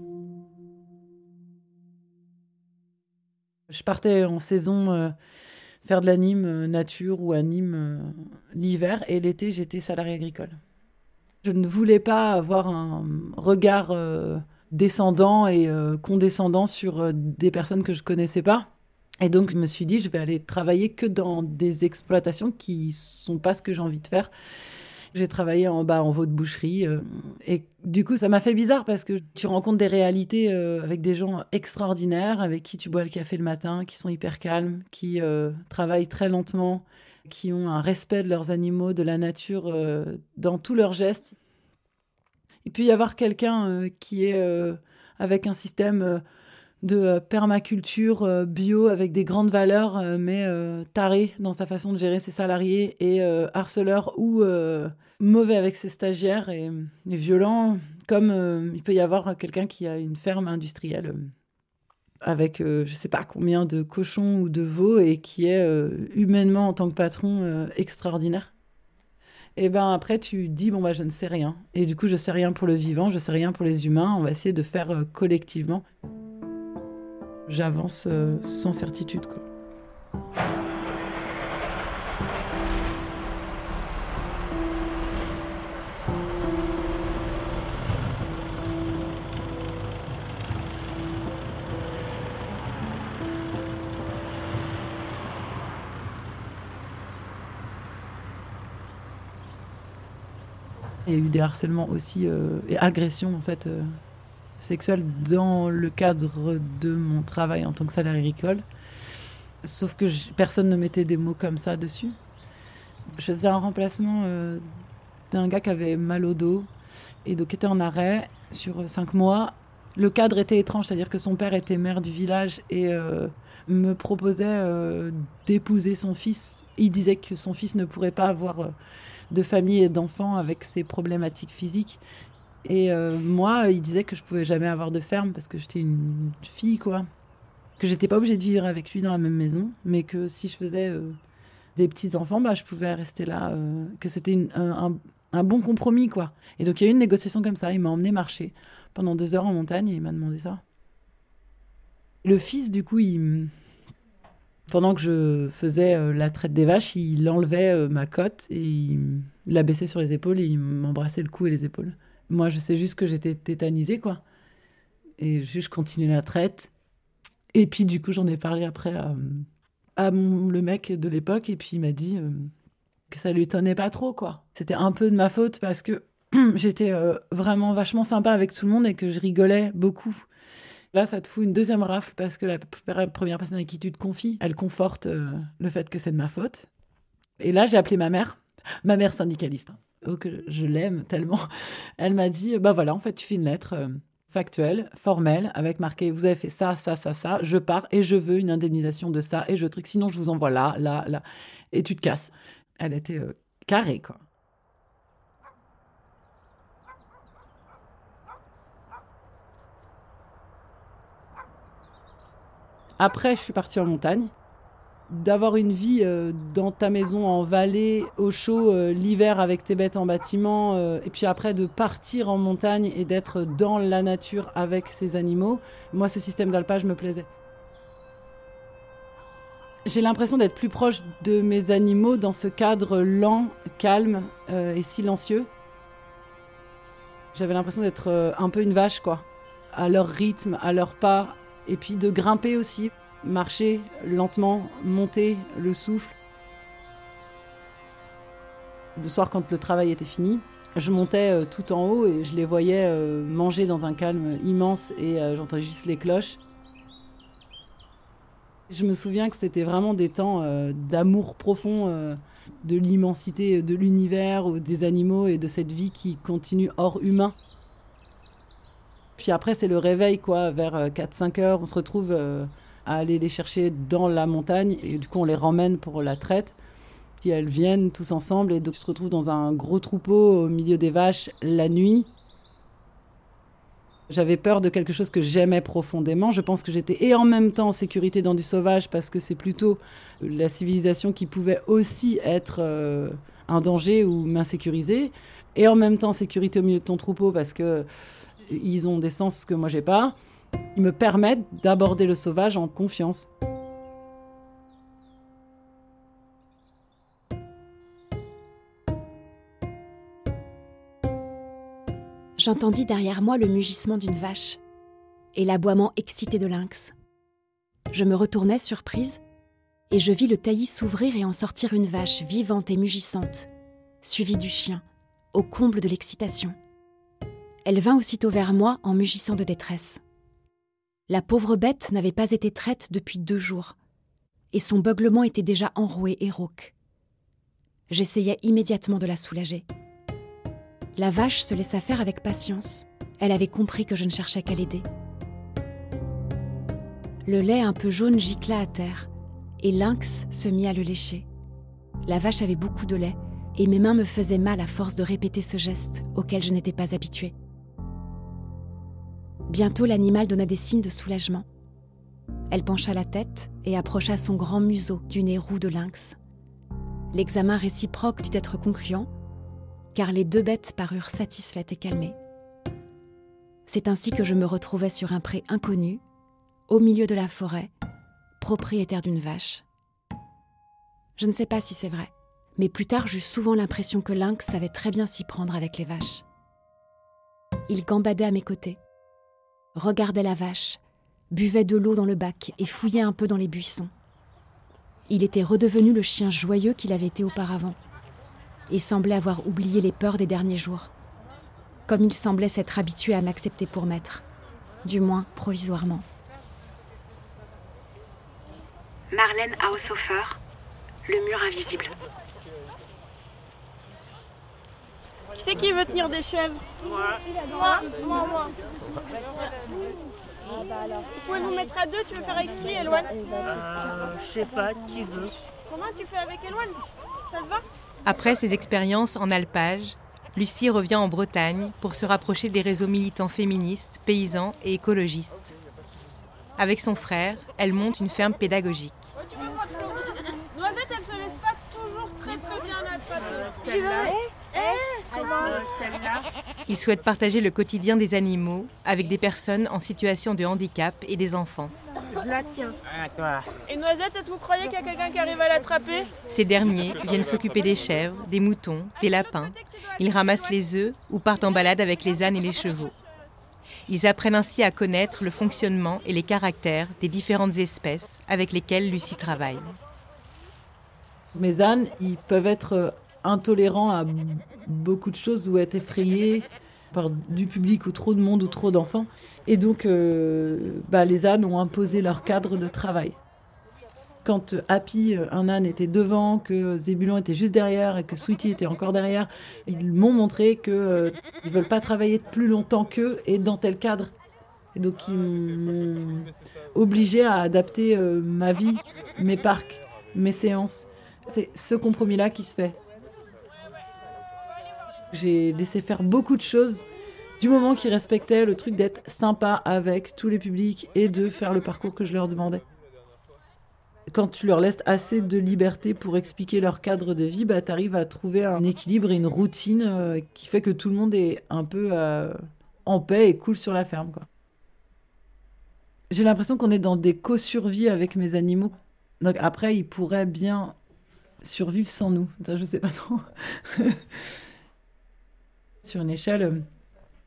Je partais en saison euh, faire de l'anime euh, nature ou anime euh, l'hiver et l'été j'étais salarié agricole. Je ne voulais pas avoir un regard descendant et condescendant sur des personnes que je connaissais pas. Et donc je me suis dit je vais aller travailler que dans des exploitations qui sont pas ce que j'ai envie de faire j'ai travaillé en bas en veau de boucherie. Euh, et du coup, ça m'a fait bizarre parce que tu rencontres des réalités euh, avec des gens extraordinaires, avec qui tu bois le café le matin, qui sont hyper calmes, qui euh, travaillent très lentement, qui ont un respect de leurs animaux, de la nature dans tous leurs gestes. Il peut y avoir quelqu'un qui est avec un système de permaculture bio avec des grandes valeurs, mais taré dans sa façon de gérer ses salariés et harceleur ou mauvais avec ses stagiaires et, violent, comme euh, il peut y avoir quelqu'un qui a une ferme industrielle euh, avec euh, je sais pas combien de cochons ou de veaux et qui est humainement en tant que patron extraordinaire. Et ben après tu dis bon bah je ne sais rien et du coup je sais rien pour le vivant, je sais rien pour les humains, on va essayer de faire collectivement. J'avance sans certitude quoi. Il y a eu des harcèlements aussi euh, et agressions en fait euh, dans le cadre de mon travail en tant que salarié agricole. Sauf que personne ne mettait des mots comme ça dessus. Je faisais un remplacement euh, d'un gars qui avait mal au dos et donc était en arrêt sur cinq mois. Le cadre était étrange, c'est-à-dire que son père était maire du village et me proposait d'épouser son fils. Il disait que son fils ne pourrait pas avoir de famille et d'enfants avec ses problématiques physiques. Et euh, moi, il disait que je pouvais jamais avoir de ferme parce que j'étais une fille, quoi. Que j'étais pas obligée de vivre avec lui dans la même maison, mais que si je faisais euh, des petits enfants, bah, je pouvais rester là. euh, que c'était un, bon compromis, quoi. Et donc il y a eu une négociation comme ça. Il m'a emmené marcher pendant deux heures en montagne et il m'a demandé ça. Le fils, du coup, pendant que je faisais euh, la traite des vaches, il enlevait euh, ma cote et il m- la baissait sur les épaules et il m'embrassait le cou et les épaules. Moi, je sais juste que j'étais tétanisée, quoi. Et juste, je continuais la traite. Et puis, du coup, j'en ai parlé après à, mon- le mec de l'époque et puis il m'a dit euh, que ça lui tenait pas trop, quoi. C'était un peu de ma faute parce que *clears throat* j'étais euh, vraiment vachement sympa avec tout le monde et que je rigolais beaucoup. Là, ça te fout une deuxième rafle parce que la première personne à qui tu te confies, elle conforte euh, le fait que c'est de ma faute. Et là, j'ai appelé ma mère, ma mère syndicaliste. Oh, que je l'aime tellement. *laughs* Elle m'a dit, bah voilà, en fait, tu fais une lettre euh, factuelle, formelle, avec marqué, vous avez fait ça, ça, ça, ça, je pars et je veux une indemnisation de ça et je truc, sinon je vous envoie là, là, là, et tu te casses. Elle était euh, carrée, quoi. Après, je suis partie en montagne. D'avoir une vie euh, dans ta maison en vallée, au chaud, euh, l'hiver avec tes bêtes en bâtiment, euh, et puis après de partir en montagne et d'être dans la nature avec ces animaux, moi, ce système d'alpage me plaisait. J'ai l'impression d'être plus proche de mes animaux dans ce cadre lent, calme et silencieux. J'avais l'impression d'être un peu une vache, quoi. À leur rythme, à leur pas, et puis de grimper aussi, marcher lentement, monter le souffle. Le soir, quand le travail était fini, je montais euh, tout en haut et je les voyais euh, manger dans un calme immense et euh, j'entendais juste les cloches. Je me souviens que c'était vraiment des temps d'amour profond de l'immensité de l'univers ou des animaux et de cette vie qui continue hors humain. Puis après, c'est le réveil, quoi, vers 4-5 heures. On se retrouve à aller les chercher dans la montagne et du coup, on les ramène pour la traite. Puis elles viennent tous ensemble et donc tu te retrouves dans un gros troupeau au milieu des vaches la nuit. J'avais peur de quelque chose que j'aimais profondément. Je pense que j'étais et en même temps en sécurité dans du sauvage parce que c'est plutôt la civilisation qui pouvait aussi être euh, un danger ou m'insécuriser. Et en même temps sécurité au milieu de ton troupeau parce que ils ont des sens que moi j'ai pas. Ils me permettent d'aborder le sauvage en confiance. J'entendis derrière moi le mugissement d'une vache et l'aboiement excité de lynx. Je me retournai surprise et je vis le taillis s'ouvrir et en sortir une vache vivante et mugissante, suivie du chien, au comble de l'excitation. Elle vint aussitôt vers moi en mugissant de détresse. La pauvre bête n'avait pas été traite depuis deux jours, et son beuglement était déjà enroué et rauque. J'essayai immédiatement de la soulager. La vache se laissa faire avec patience. Elle avait compris que je ne cherchais qu'à l'aider. Le lait un peu jaune gicla à terre, et Lynx se mit à le lécher. La vache avait beaucoup de lait, et mes mains me faisaient mal à force de répéter ce geste auquel je n'étais pas habituée. Bientôt l'animal donna des signes de soulagement. Elle pencha la tête et approcha son grand museau du nez roux de lynx. L'examen réciproque dut être concluant, car les deux bêtes parurent satisfaites et calmées. C'est ainsi que je me retrouvais sur un pré inconnu, au milieu de la forêt, propriétaire d'une vache. Je ne sais pas si c'est vrai, mais plus tard j'eus souvent l'impression que Lynx savait très bien s'y prendre avec les vaches. Il gambadait à mes côtés, regardait la vache, buvait de l'eau dans le bac et fouillait un peu dans les buissons. Il était redevenu le chien joyeux qu'il avait été auparavant et semblait avoir oublié les peurs des derniers jours, comme il semblait s'être habitué à m'accepter pour maître, du moins provisoirement. Marlène Haushofer, le mur invisible. Qui c'est qui veut tenir des chèvres Moi. Moi, moi, moi. Vous pouvez vous mettre à deux, tu veux faire avec qui, Eloane Euh, je sais pas, qui veut. Comment tu fais avec Eloane Ça te va? Après ses expériences en alpage, Lucie revient en Bretagne pour se rapprocher des réseaux militants féministes, paysans et écologistes. Avec son frère, elle monte une ferme pédagogique. Noisette, elle se laisse pas toujours très très bien attraper. J'y vais. Ils souhaitent partager le quotidien des animaux avec des personnes en situation de handicap et des enfants. Je la tiens. Et Noisette, est-ce que vous croyez qu'il y a quelqu'un qui arrive à l'attraper? Ces derniers viennent s'occuper des chèvres, des moutons, des lapins. Ils ramassent les œufs ou partent en balade avec les ânes et les chevaux. Ils apprennent ainsi à connaître le fonctionnement et les caractères des différentes espèces avec lesquelles Lucie travaille. Mes ânes, ils peuvent être euh, intolérants à beaucoup de choses ou être effrayés par du public ou trop de monde ou trop d'enfants. Et donc, euh, bah, les ânes ont imposé leur cadre de travail. Quand euh, Happy, euh, un âne, était devant, que Zébulon était juste derrière et que Sweetie était encore derrière, ils m'ont montré qu'ils ne veulent pas travailler plus longtemps qu'eux et dans tel cadre. Et donc, ils m'ont obligé à adapter euh, ma vie, mes parcs, mes séances. C'est ce compromis-là qui se fait. J'ai laissé faire beaucoup de choses du moment qu'ils respectaient le truc d'être sympa avec tous les publics et de faire le parcours que je leur demandais. Quand tu leur laisses assez de liberté pour expliquer leur cadre de vie, bah, tu arrives à trouver un équilibre et une routine euh, qui fait que tout le monde est un peu euh, en paix et cool sur la ferme. J'ai l'impression qu'on est dans des co-survies avec mes animaux. Donc après, ils pourraient bien survivre sans nous. Je sais pas trop. *laughs* Sur une échelle euh,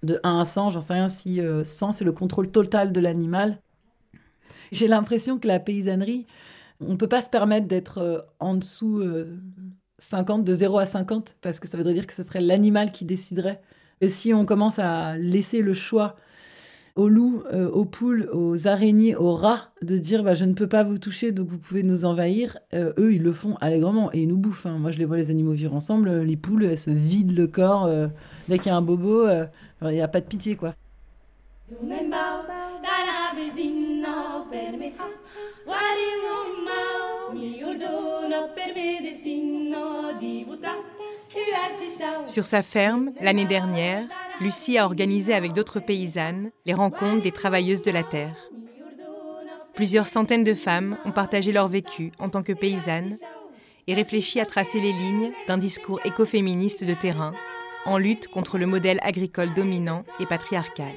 de 1 à 100, j'en sais rien si euh, 100 c'est le contrôle total de l'animal. J'ai l'impression que la paysannerie, on peut pas se permettre d'être euh, en dessous euh, 50, de 0 à 50, parce que ça voudrait dire que ce serait l'animal qui déciderait. Et si on commence à laisser le choix aux loups, euh, aux poules, aux araignées, aux rats, de dire bah, je ne peux pas vous toucher, donc vous pouvez nous envahir, euh, eux, ils le font allègrement et ils nous bouffent. hein. Moi, je les vois, les animaux vivre ensemble, euh, les poules, elles se vident le corps dès qu'il y a un bobo, il n'y a pas de pitié, quoi. Sur sa ferme, l'année dernière, Lucie a organisé avec d'autres paysannes les rencontres des travailleuses de la terre. Plusieurs centaines de femmes ont partagé leur vécu en tant que paysannes et réfléchi à tracer les lignes d'un discours écoféministe de terrain en lutte contre le modèle agricole dominant et patriarcal.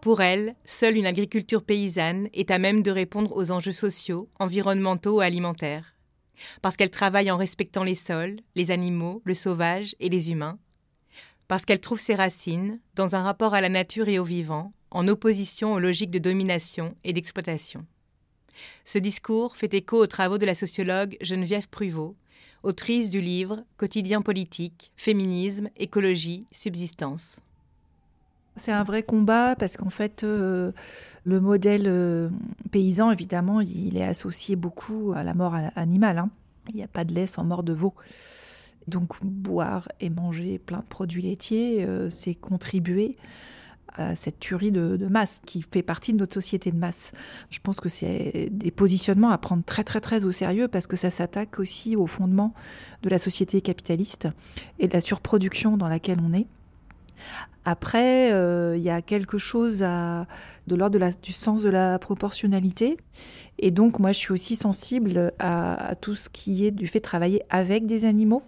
Pour elle, seule une agriculture paysanne est à même de répondre aux enjeux sociaux, environnementaux et alimentaires. Parce qu'elle travaille en respectant les sols, les animaux, le sauvage et les humains. Parce qu'elle trouve ses racines dans un rapport à la nature et au vivant, en opposition aux logiques de domination et d'exploitation. Ce discours fait écho aux travaux de la sociologue Geneviève Pruvot, autrice du livre Quotidien politique, féminisme, écologie, subsistance. C'est un vrai combat parce qu'en fait, euh, le modèle euh, paysan, évidemment, il est associé beaucoup à la mort animale. hein. Il n'y a pas de lait sans mort de veau. Donc, boire et manger plein de produits laitiers, euh, c'est contribuer à cette tuerie de, de masse qui fait partie de notre société de masse. Je pense que c'est des positionnements à prendre très très très au sérieux parce que ça s'attaque aussi au fondement de la société capitaliste et de la surproduction dans laquelle on est. Après, euh, il y a quelque chose à- de l'ordre du sens de la proportionnalité. Et donc, moi, je suis aussi sensible à, à tout ce qui est du fait de travailler avec des animaux,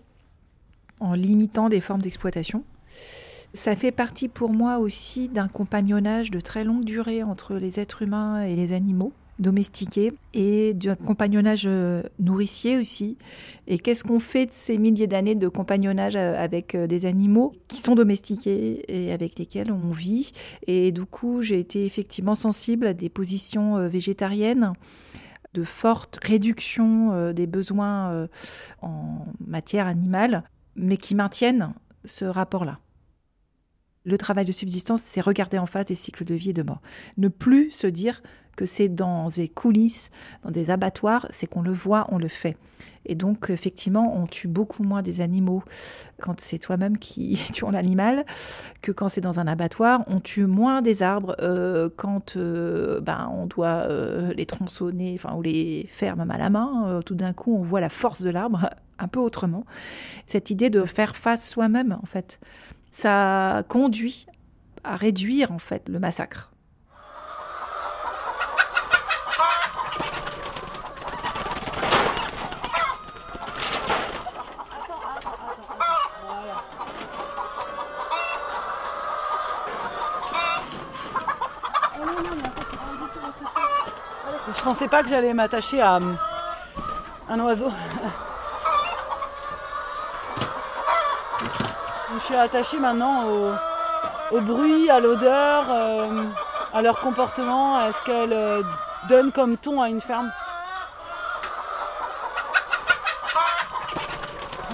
en limitant des formes d'exploitation. Ça fait partie pour moi aussi d'un compagnonnage de très longue durée entre les êtres humains et les animaux domestiqués et d'un compagnonnage euh, nourricier aussi. Et qu'est-ce qu'on fait de ces milliers d'années de compagnonnage euh, avec euh, des animaux qui sont domestiqués et avec lesquels on vit? Et du coup, j'ai été effectivement sensible à des positions végétariennes de forte réduction des besoins en matière animale, mais qui maintiennent ce rapport-là. Le travail de subsistance, c'est regarder en face des cycles de vie et de mort. Ne plus se dire que c'est dans des coulisses, dans des abattoirs, c'est qu'on le voit, on le fait. Et donc, effectivement, on tue beaucoup moins des animaux quand c'est toi-même qui *laughs* tues l'animal que quand c'est dans un abattoir. On tue moins des arbres euh, quand euh, ben, on doit euh, les tronçonner ou les faire même à la main. tout d'un coup, on voit la force de l'arbre *laughs* un peu autrement. Cette idée de faire face soi-même, en fait, ça conduit à réduire en fait le massacre. Je pensais pas que j'allais m'attacher à un oiseau. Je suis attachée maintenant au, bruit, à l'odeur, euh, à leur comportement, à ce qu'elles euh, donnent comme ton à une ferme.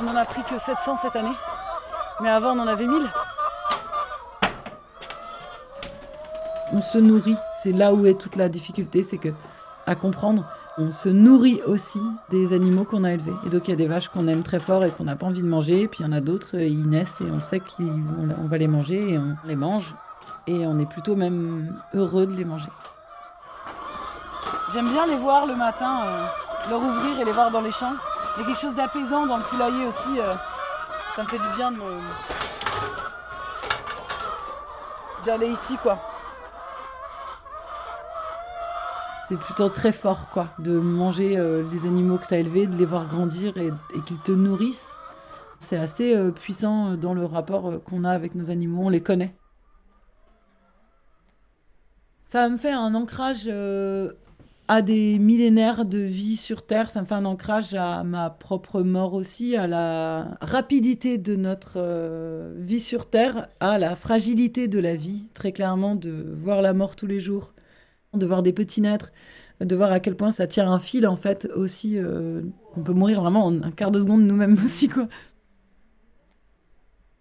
On n'en a pris que 700 cette année, mais avant on en avait 1000. On se nourrit, c'est là où est toute la difficulté, c'est que à comprendre on se nourrit aussi des animaux qu'on a élevés. Et donc il y a des vaches qu'on aime très fort et qu'on n'a pas envie de manger, et puis il y en a d'autres, euh, ils naissent et on sait qu'on va les manger et on les mange. Et on est plutôt même heureux de les manger. J'aime bien les voir le matin, euh, leur ouvrir et les voir dans les champs. Il y a quelque chose d'apaisant dans le poulailler aussi. Euh, ça me fait du bien de d'aller ici quoi. C'est plutôt très fort, quoi, de manger euh, les animaux que tu as élevés, de les voir grandir et, qu'ils te nourrissent. C'est assez euh, puissant euh, dans le rapport qu'on a avec nos animaux, on les connaît. Ça me fait un ancrage à des millénaires de vie sur Terre, ça me fait un ancrage à ma propre mort aussi, à la rapidité de notre vie sur Terre, à la fragilité de la vie, très clairement, de voir la mort tous les jours de voir des petits naître, de voir à quel point ça tire un fil en fait aussi, euh, qu'on peut mourir vraiment en un quart de seconde nous-mêmes *laughs* aussi quoi.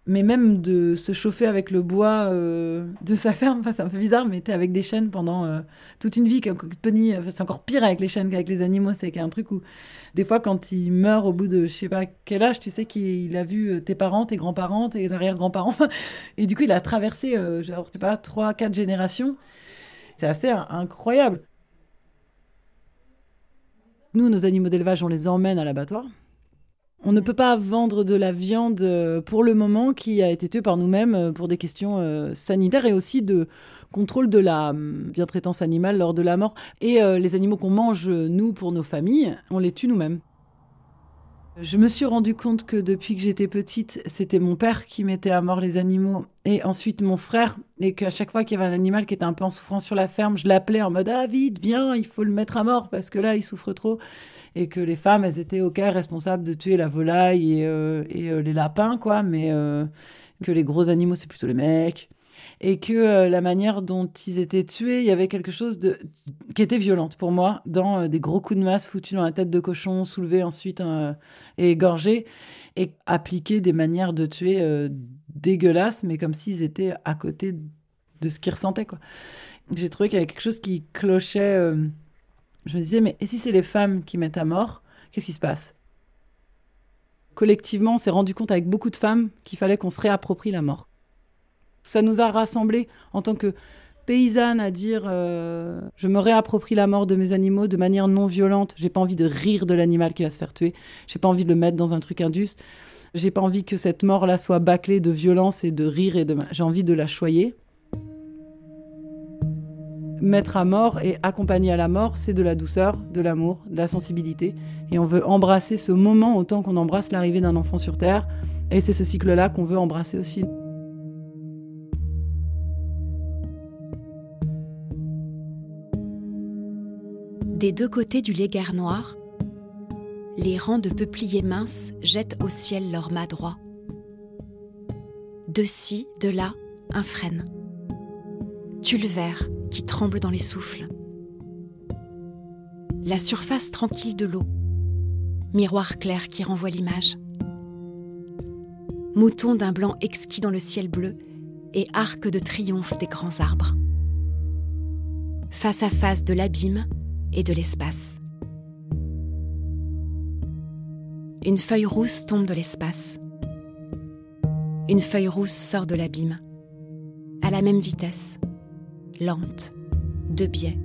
Mais même de se chauffer avec le bois euh, de sa ferme, enfin, c'est un peu bizarre, mais t'es avec des chênes pendant euh, toute une vie, comme Pony, c'est encore pire avec les chênes qu'avec les animaux, c'est un truc où des fois quand il meurt au bout de je sais pas quel âge, tu sais qu'il a vu tes parents, tes grands-parents, tes arrière-grands-parents, *laughs* et du coup il a traversé, genre, je sais pas, trois, quatre générations, c'est assez incroyable. Nous, nos animaux d'élevage, on les emmène à l'abattoir. On ne peut pas vendre de la viande euh, pour le moment qui a été tuée par nous-mêmes euh, pour des questions euh, sanitaires et aussi de contrôle de la hum, bientraitance animale lors de la mort. Et les animaux qu'on mange, nous, pour nos familles, on les tue nous-mêmes. Je me suis rendu compte que depuis que j'étais petite, c'était mon père qui mettait à mort les animaux et ensuite mon frère. Et qu'à chaque fois qu'il y avait un animal qui était un peu en souffrance sur la ferme, je l'appelais en mode Ah, vite, viens, il faut le mettre à mort parce que là, il souffre trop. Et que les femmes, elles étaient ok responsables de tuer la volaille et, euh, euh, les lapins, quoi. Mais euh, que les gros animaux, c'est plutôt les mecs et que euh, la manière dont ils étaient tués, il y avait quelque chose de qui était violente pour moi dans euh, des gros coups de masse foutus dans la tête de cochon, soulevés ensuite euh, et égorgés et appliquer des manières de tuer dégueulasses, mais comme s'ils étaient à côté de ce qu'ils ressentaient quoi. J'ai trouvé qu'il y avait quelque chose qui clochait. je me disais mais si c'est les femmes qui mettent à mort, qu'est-ce qui se passe? Collectivement, on s'est rendu compte avec beaucoup de femmes qu'il fallait qu'on se réapproprie la mort ça nous a rassemblés en tant que paysannes à dire euh, je me réapproprie la mort de mes animaux de manière non violente. J'ai pas envie de rire de l'animal qui va se faire tuer. J'ai pas envie de le mettre dans un truc indus. J'ai pas envie que cette mort-là soit bâclée de violence et de rire et de. J'ai envie de la choyer. Mettre à mort et accompagner à la mort, c'est de la douceur, de l'amour, de la sensibilité. Et on veut embrasser ce moment autant qu'on embrasse l'arrivée d'un enfant sur Terre. Et c'est ce cycle-là qu'on veut embrasser aussi. Des deux côtés du léguer noir, les rangs de peupliers minces jettent au ciel leurs mâts droits. De ci, de là, un frêne. Tulle vert qui tremble dans les souffles. La surface tranquille de l'eau. Miroir clair qui renvoie l'image. Mouton d'un blanc exquis dans le ciel bleu et arc de triomphe des grands arbres face à face de l'abîme et de l'espace. Une feuille rousse tombe de l'espace. Une feuille rousse sort de l'abîme, à la même vitesse, lente, de biais,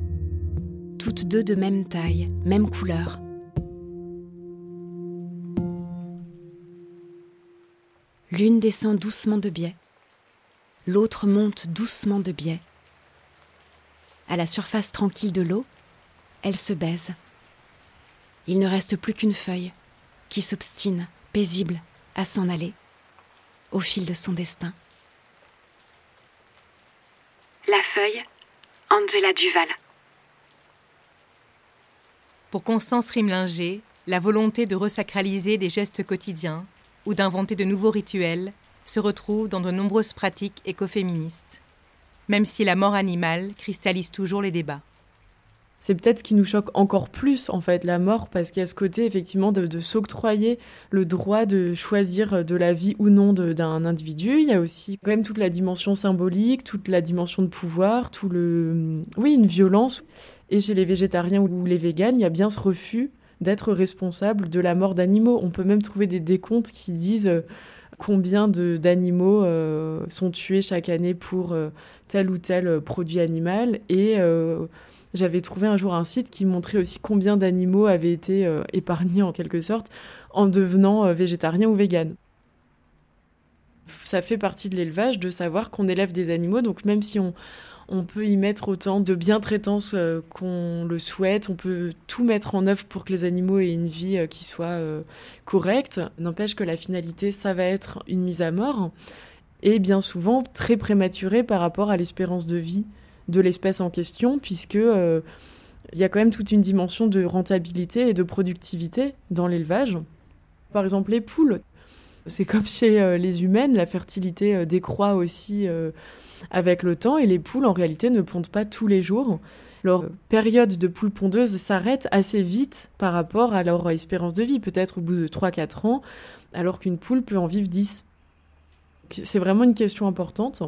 toutes deux de même taille, même couleur. L'une descend doucement de biais, l'autre monte doucement de biais. À la surface tranquille de l'eau, elles se baisent. Il ne reste plus qu'une feuille qui s'obstine, paisible, à s'en aller, au fil de son destin. La feuille, Angela Duval. Pour Constance Rimlinger, la volonté de resacraliser des gestes quotidiens ou d'inventer de nouveaux rituels se retrouve dans de nombreuses pratiques écoféministes, même si la mort animale cristallise toujours les débats. C'est peut-être ce qui nous choque encore plus, en fait, la mort, parce qu'il y a ce côté, effectivement, de, s'octroyer le droit de choisir de la vie ou non d'un individu. Il y a aussi, quand même, toute la dimension symbolique, toute la dimension de pouvoir, tout le. Oui, une violence. Et chez les végétariens ou les véganes, il y a bien ce refus d'être responsable de la mort d'animaux. On peut même trouver des décomptes qui disent euh, combien d'animaux euh, sont tués chaque année pour euh, tel ou tel produit animal. Et j'avais trouvé un jour un site qui montrait aussi combien d'animaux avaient été épargnés en quelque sorte en devenant végétarien ou vegan. Ça fait partie de l'élevage de savoir qu'on élève des animaux, donc même si on, peut y mettre autant de bientraitance euh, qu'on le souhaite. On peut tout mettre en œuvre pour que les animaux aient une vie euh, qui soit euh, correcte. N'empêche que la finalité, ça va être une mise à mort. Et bien souvent très prématurée par rapport à l'espérance de vie de l'espèce en question, puisque il y a quand même toute une dimension de rentabilité et de productivité dans l'élevage. Par exemple, les poules. C'est comme chez les humaines, la fertilité décroît aussi avec le temps et les poules en réalité ne pondent pas tous les jours. Leur période de poule pondeuse s'arrête assez vite par rapport à leur espérance de vie, peut-être au bout de 3-4 ans, alors qu'une poule peut en vivre 10. C'est vraiment une question importante.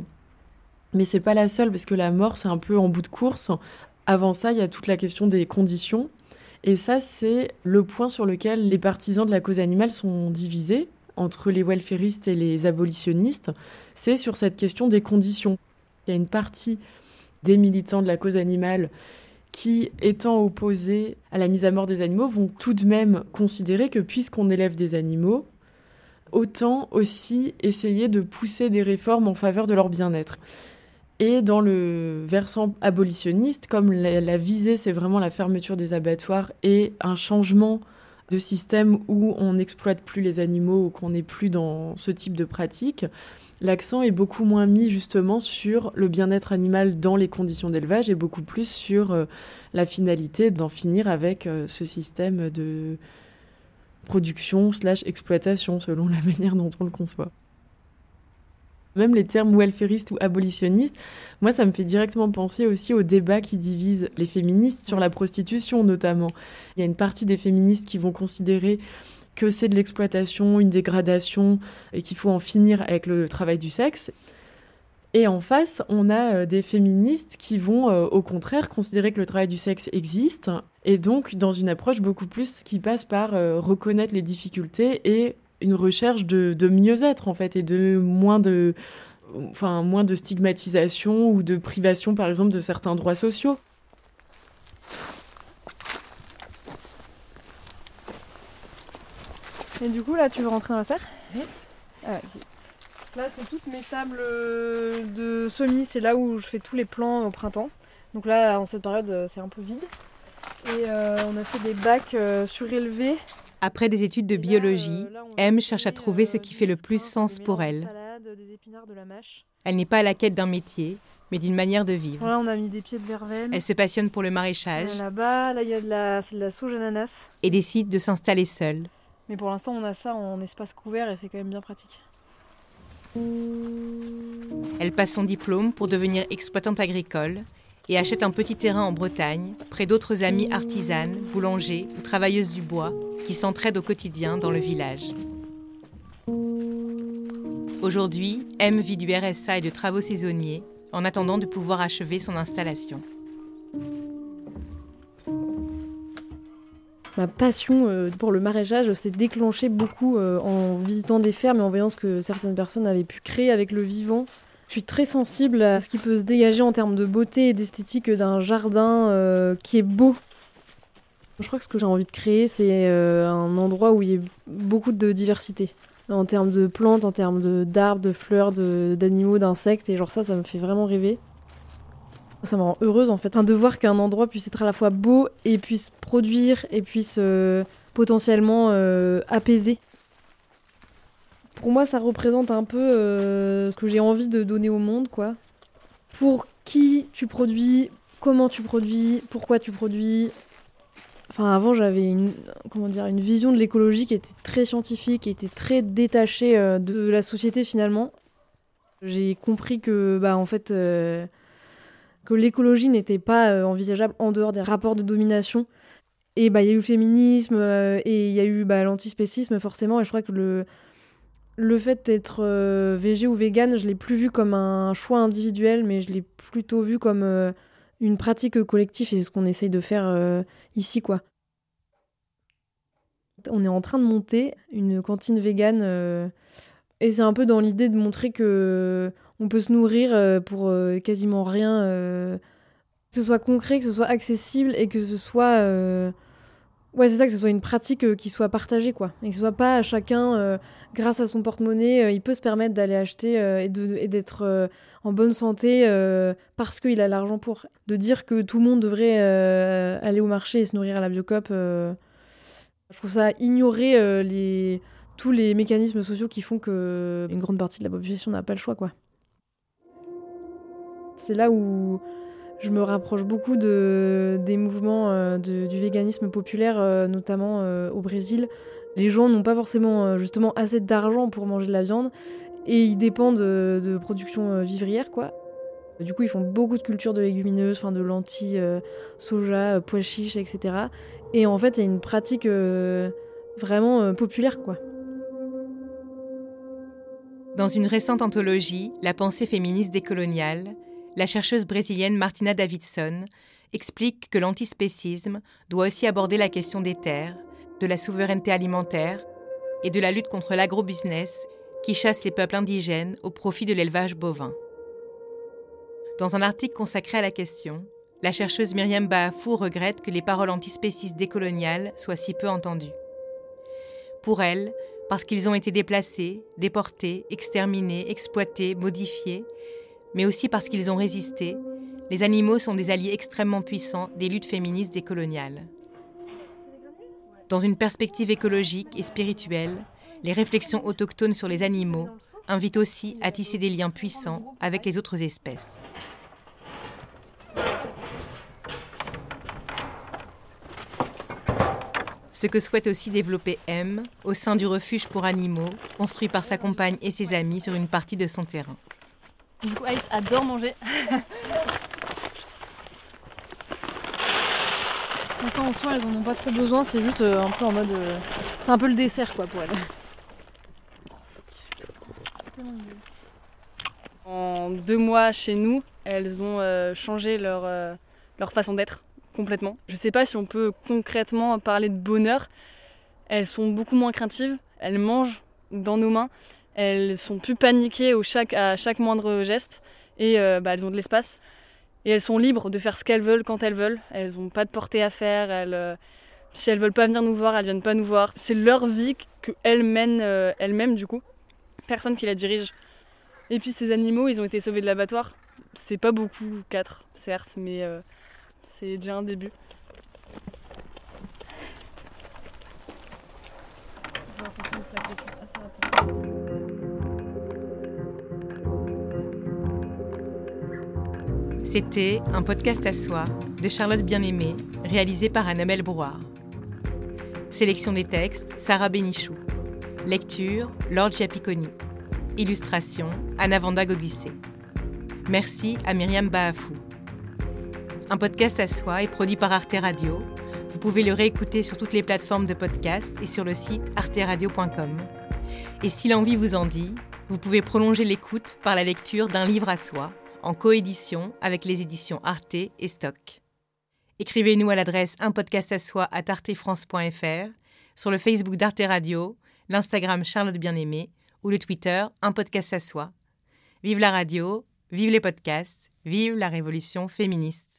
Mais c'est pas la seule, parce que la mort, c'est un peu en bout de course. Avant ça, il y a toute la question des conditions. Et ça, c'est le point sur lequel les partisans de la cause animale sont divisés entre les welfaristes et les abolitionnistes, c'est sur cette question des conditions. Il y a une partie des militants de la cause animale qui, étant opposés à la mise à mort des animaux, vont tout de même considérer que puisqu'on élève des animaux, autant aussi essayer de pousser des réformes en faveur de leur bien-être. Et dans le versant abolitionniste, comme la, visée, c'est vraiment la fermeture des abattoirs et un changement de système où on n'exploite plus les animaux ou qu'on n'est plus dans ce type de pratique, l'accent est beaucoup moins mis justement sur le bien-être animal dans les conditions d'élevage et beaucoup plus sur euh, la finalité d'en finir avec euh, ce système de production slash exploitation selon la *laughs* manière dont on le conçoit. Même les termes welfaristes ou abolitionnistes, moi, ça me fait directement penser aussi au débat qui divise les féministes sur la prostitution, notamment. Il y a une partie des féministes qui vont considérer que c'est de l'exploitation, une dégradation, et qu'il faut en finir avec le travail du sexe. Et en face, on a euh, des féministes qui vont euh, au contraire considérer que le travail du sexe existe, et donc dans une approche beaucoup plus qui passe par euh, reconnaître les difficultés et une recherche de, mieux-être en fait et de moins de enfin moins de stigmatisation ou de privation par exemple de certains droits sociaux. Et du coup là tu veux rentrer dans la serre ah, Là c'est toutes mes tables euh, de semis, c'est là où je fais tous les plants au printemps. Donc là en cette période euh, c'est un peu vide. Et euh, on a fait des bacs surélevés après des études de biologie, euh, M cherche à trouver ce qui fait le plus sens pour elle. Elle n'est pas à la quête d'un métier, mais d'une manière de vivre. Là, on a mis des pieds de verveine. Elle se passionne pour le maraîchage. Là-bas, là, il y a de la, de la sauge ananas. Et décide de s'installer seule. Mais pour l'instant, on a ça en espace couvert et c'est quand même bien pratique. Elle passe son diplôme pour devenir exploitante agricole et achète un petit terrain en Bretagne, près d'autres amies artisanes, boulangers ou travailleuses du bois qui s'entraident au quotidien dans le village. Aujourd'hui, M vit du RSA et de travaux saisonniers en attendant de pouvoir achever son installation. Ma passion euh, pour le maraîchage s'est déclenchée beaucoup euh, en visitant des fermes et en voyant ce que certaines personnes avaient pu créer avec le vivant. Je suis très sensible à ce qui peut se dégager en termes de beauté et d'esthétique d'un jardin euh, qui est beau. Je crois que ce que j'ai envie de créer, c'est un endroit où il y ait beaucoup de diversité. En termes de plantes, en termes d'arbres, de, fleurs, d'animaux, d'insectes. Et genre ça, ça me fait vraiment rêver. Ça me rend heureuse en fait, de voir qu'un endroit puisse être à la fois beau et puisse produire et puisse euh, potentiellement euh, apaiser. Pour moi, ça représente un peu euh, ce que j'ai envie de donner au monde, quoi. Pour qui tu produis, comment tu produis, pourquoi tu produis. Enfin, avant, j'avais une, comment dire, une vision de l'écologie qui était très scientifique, qui était très détachée de la société finalement. J'ai compris que, bah, en fait que l'écologie n'était pas euh, envisageable en dehors des rapports de domination. Et bah il y a eu le féminisme euh, et il y a eu bah, l'antispécisme forcément. Et je crois que le, le fait d'être euh, végé ou vegan, je l'ai plus vu comme un choix individuel, mais je l'ai plutôt vu comme une pratique collective. C'est ce qu'on essaye de faire ici, quoi. On est en train de monter une cantine vegan et c'est un peu dans l'idée de montrer que on peut se nourrir euh, pour euh, quasiment rien. Euh, que ce soit concret, que ce soit accessible et que ce soit. Ouais, c'est ça, que ce soit une pratique qui soit partagée, quoi. Et que ce soit pas à chacun, grâce à son porte-monnaie, il peut se permettre d'aller acheter et d'être en bonne santé parce qu'il a l'argent pour. De dire que tout le monde devrait aller au marché et se nourrir à la Biocop, je trouve ça ignorer tous les mécanismes sociaux qui font que une grande partie de la population n'a pas le choix, quoi. C'est là où je me rapproche beaucoup de, des mouvements euh, du véganisme populaire, euh, notamment euh, au Brésil. Les gens n'ont pas forcément justement assez d'argent pour manger de la viande et ils dépendent de, de production vivrière, quoi. Du coup, ils font beaucoup de cultures de légumineuses, enfin de lentilles, soja, pois chiches, etc. Et en fait, il y a une pratique vraiment populaire, quoi. Dans une récente anthologie, La pensée féministe décoloniale, la chercheuse brésilienne Martina Davidson explique que l'antispécisme doit aussi aborder la question des terres, de la souveraineté alimentaire et de la lutte contre l'agrobusiness qui chasse les peuples indigènes au profit de l'élevage bovin. Dans un article consacré à la question, la chercheuse Myriam Baafou regrette que les paroles antispécistes décoloniales soient si peu entendues. Pour elle, parce qu'ils ont été déplacés, déportés, exterminés, exploités, modifiés, mais aussi parce qu'ils ont résisté, les animaux sont des alliés extrêmement puissants des luttes féministes décoloniales. Dans une perspective écologique et spirituelle, les réflexions autochtones sur les animaux invitent aussi à tisser des liens puissants avec les autres espèces. Ce que souhaite aussi développer M au sein du refuge pour animaux, construit par sa compagne et ses amis sur une partie de son terrain. Du coup, Alice adore manger. Enfin, en soi, elles en ont pas trop besoin, c'est juste euh, un peu en mode. Euh, c'est un peu le dessert, quoi, pour elles. En deux mois chez nous, elles ont euh, changé leur, leur façon d'être complètement. Je sais pas si on peut concrètement parler de bonheur. Elles sont beaucoup moins craintives, elles mangent dans nos mains, elles sont plus paniquées au chaque, à chaque moindre geste et euh, bah, elles ont de l'espace. Et elles sont libres de faire ce qu'elles veulent quand elles veulent. Elles n'ont pas de portée à faire. Euh, si elles veulent pas venir nous voir, elles viennent pas nous voir. C'est leur vie qu'elles mènent euh, elles-mêmes du coup. Personne qui la dirige. Et puis ces animaux, ils ont été sauvés de l'abattoir. C'est pas beaucoup, quatre certes, mais c'est déjà un début. C'était un podcast à soi de Charlotte Bien-Aimée, réalisé par Annabelle Brouard. Sélection des textes, Sarah Bénichou. Lecture, Lord Giapiconi. Illustration, Anna Vanda. Merci à Myriam Baafou. Un podcast à soi est produit par Arte Radio. Vous pouvez le réécouter sur toutes les plateformes de podcast et sur le site arteradio.com. Et si l'envie vous en dit, vous pouvez prolonger l'écoute par la lecture d'un livre à soi en coédition avec les éditions Arte et Stock. Écrivez-nous à l'adresse un podcast tartefrance.fr, sur le Facebook d'Arte Radio, l'Instagram Charlotte Bien-Aimée ou le Twitter un. Vive la radio, vive les podcasts, vive la révolution féministe.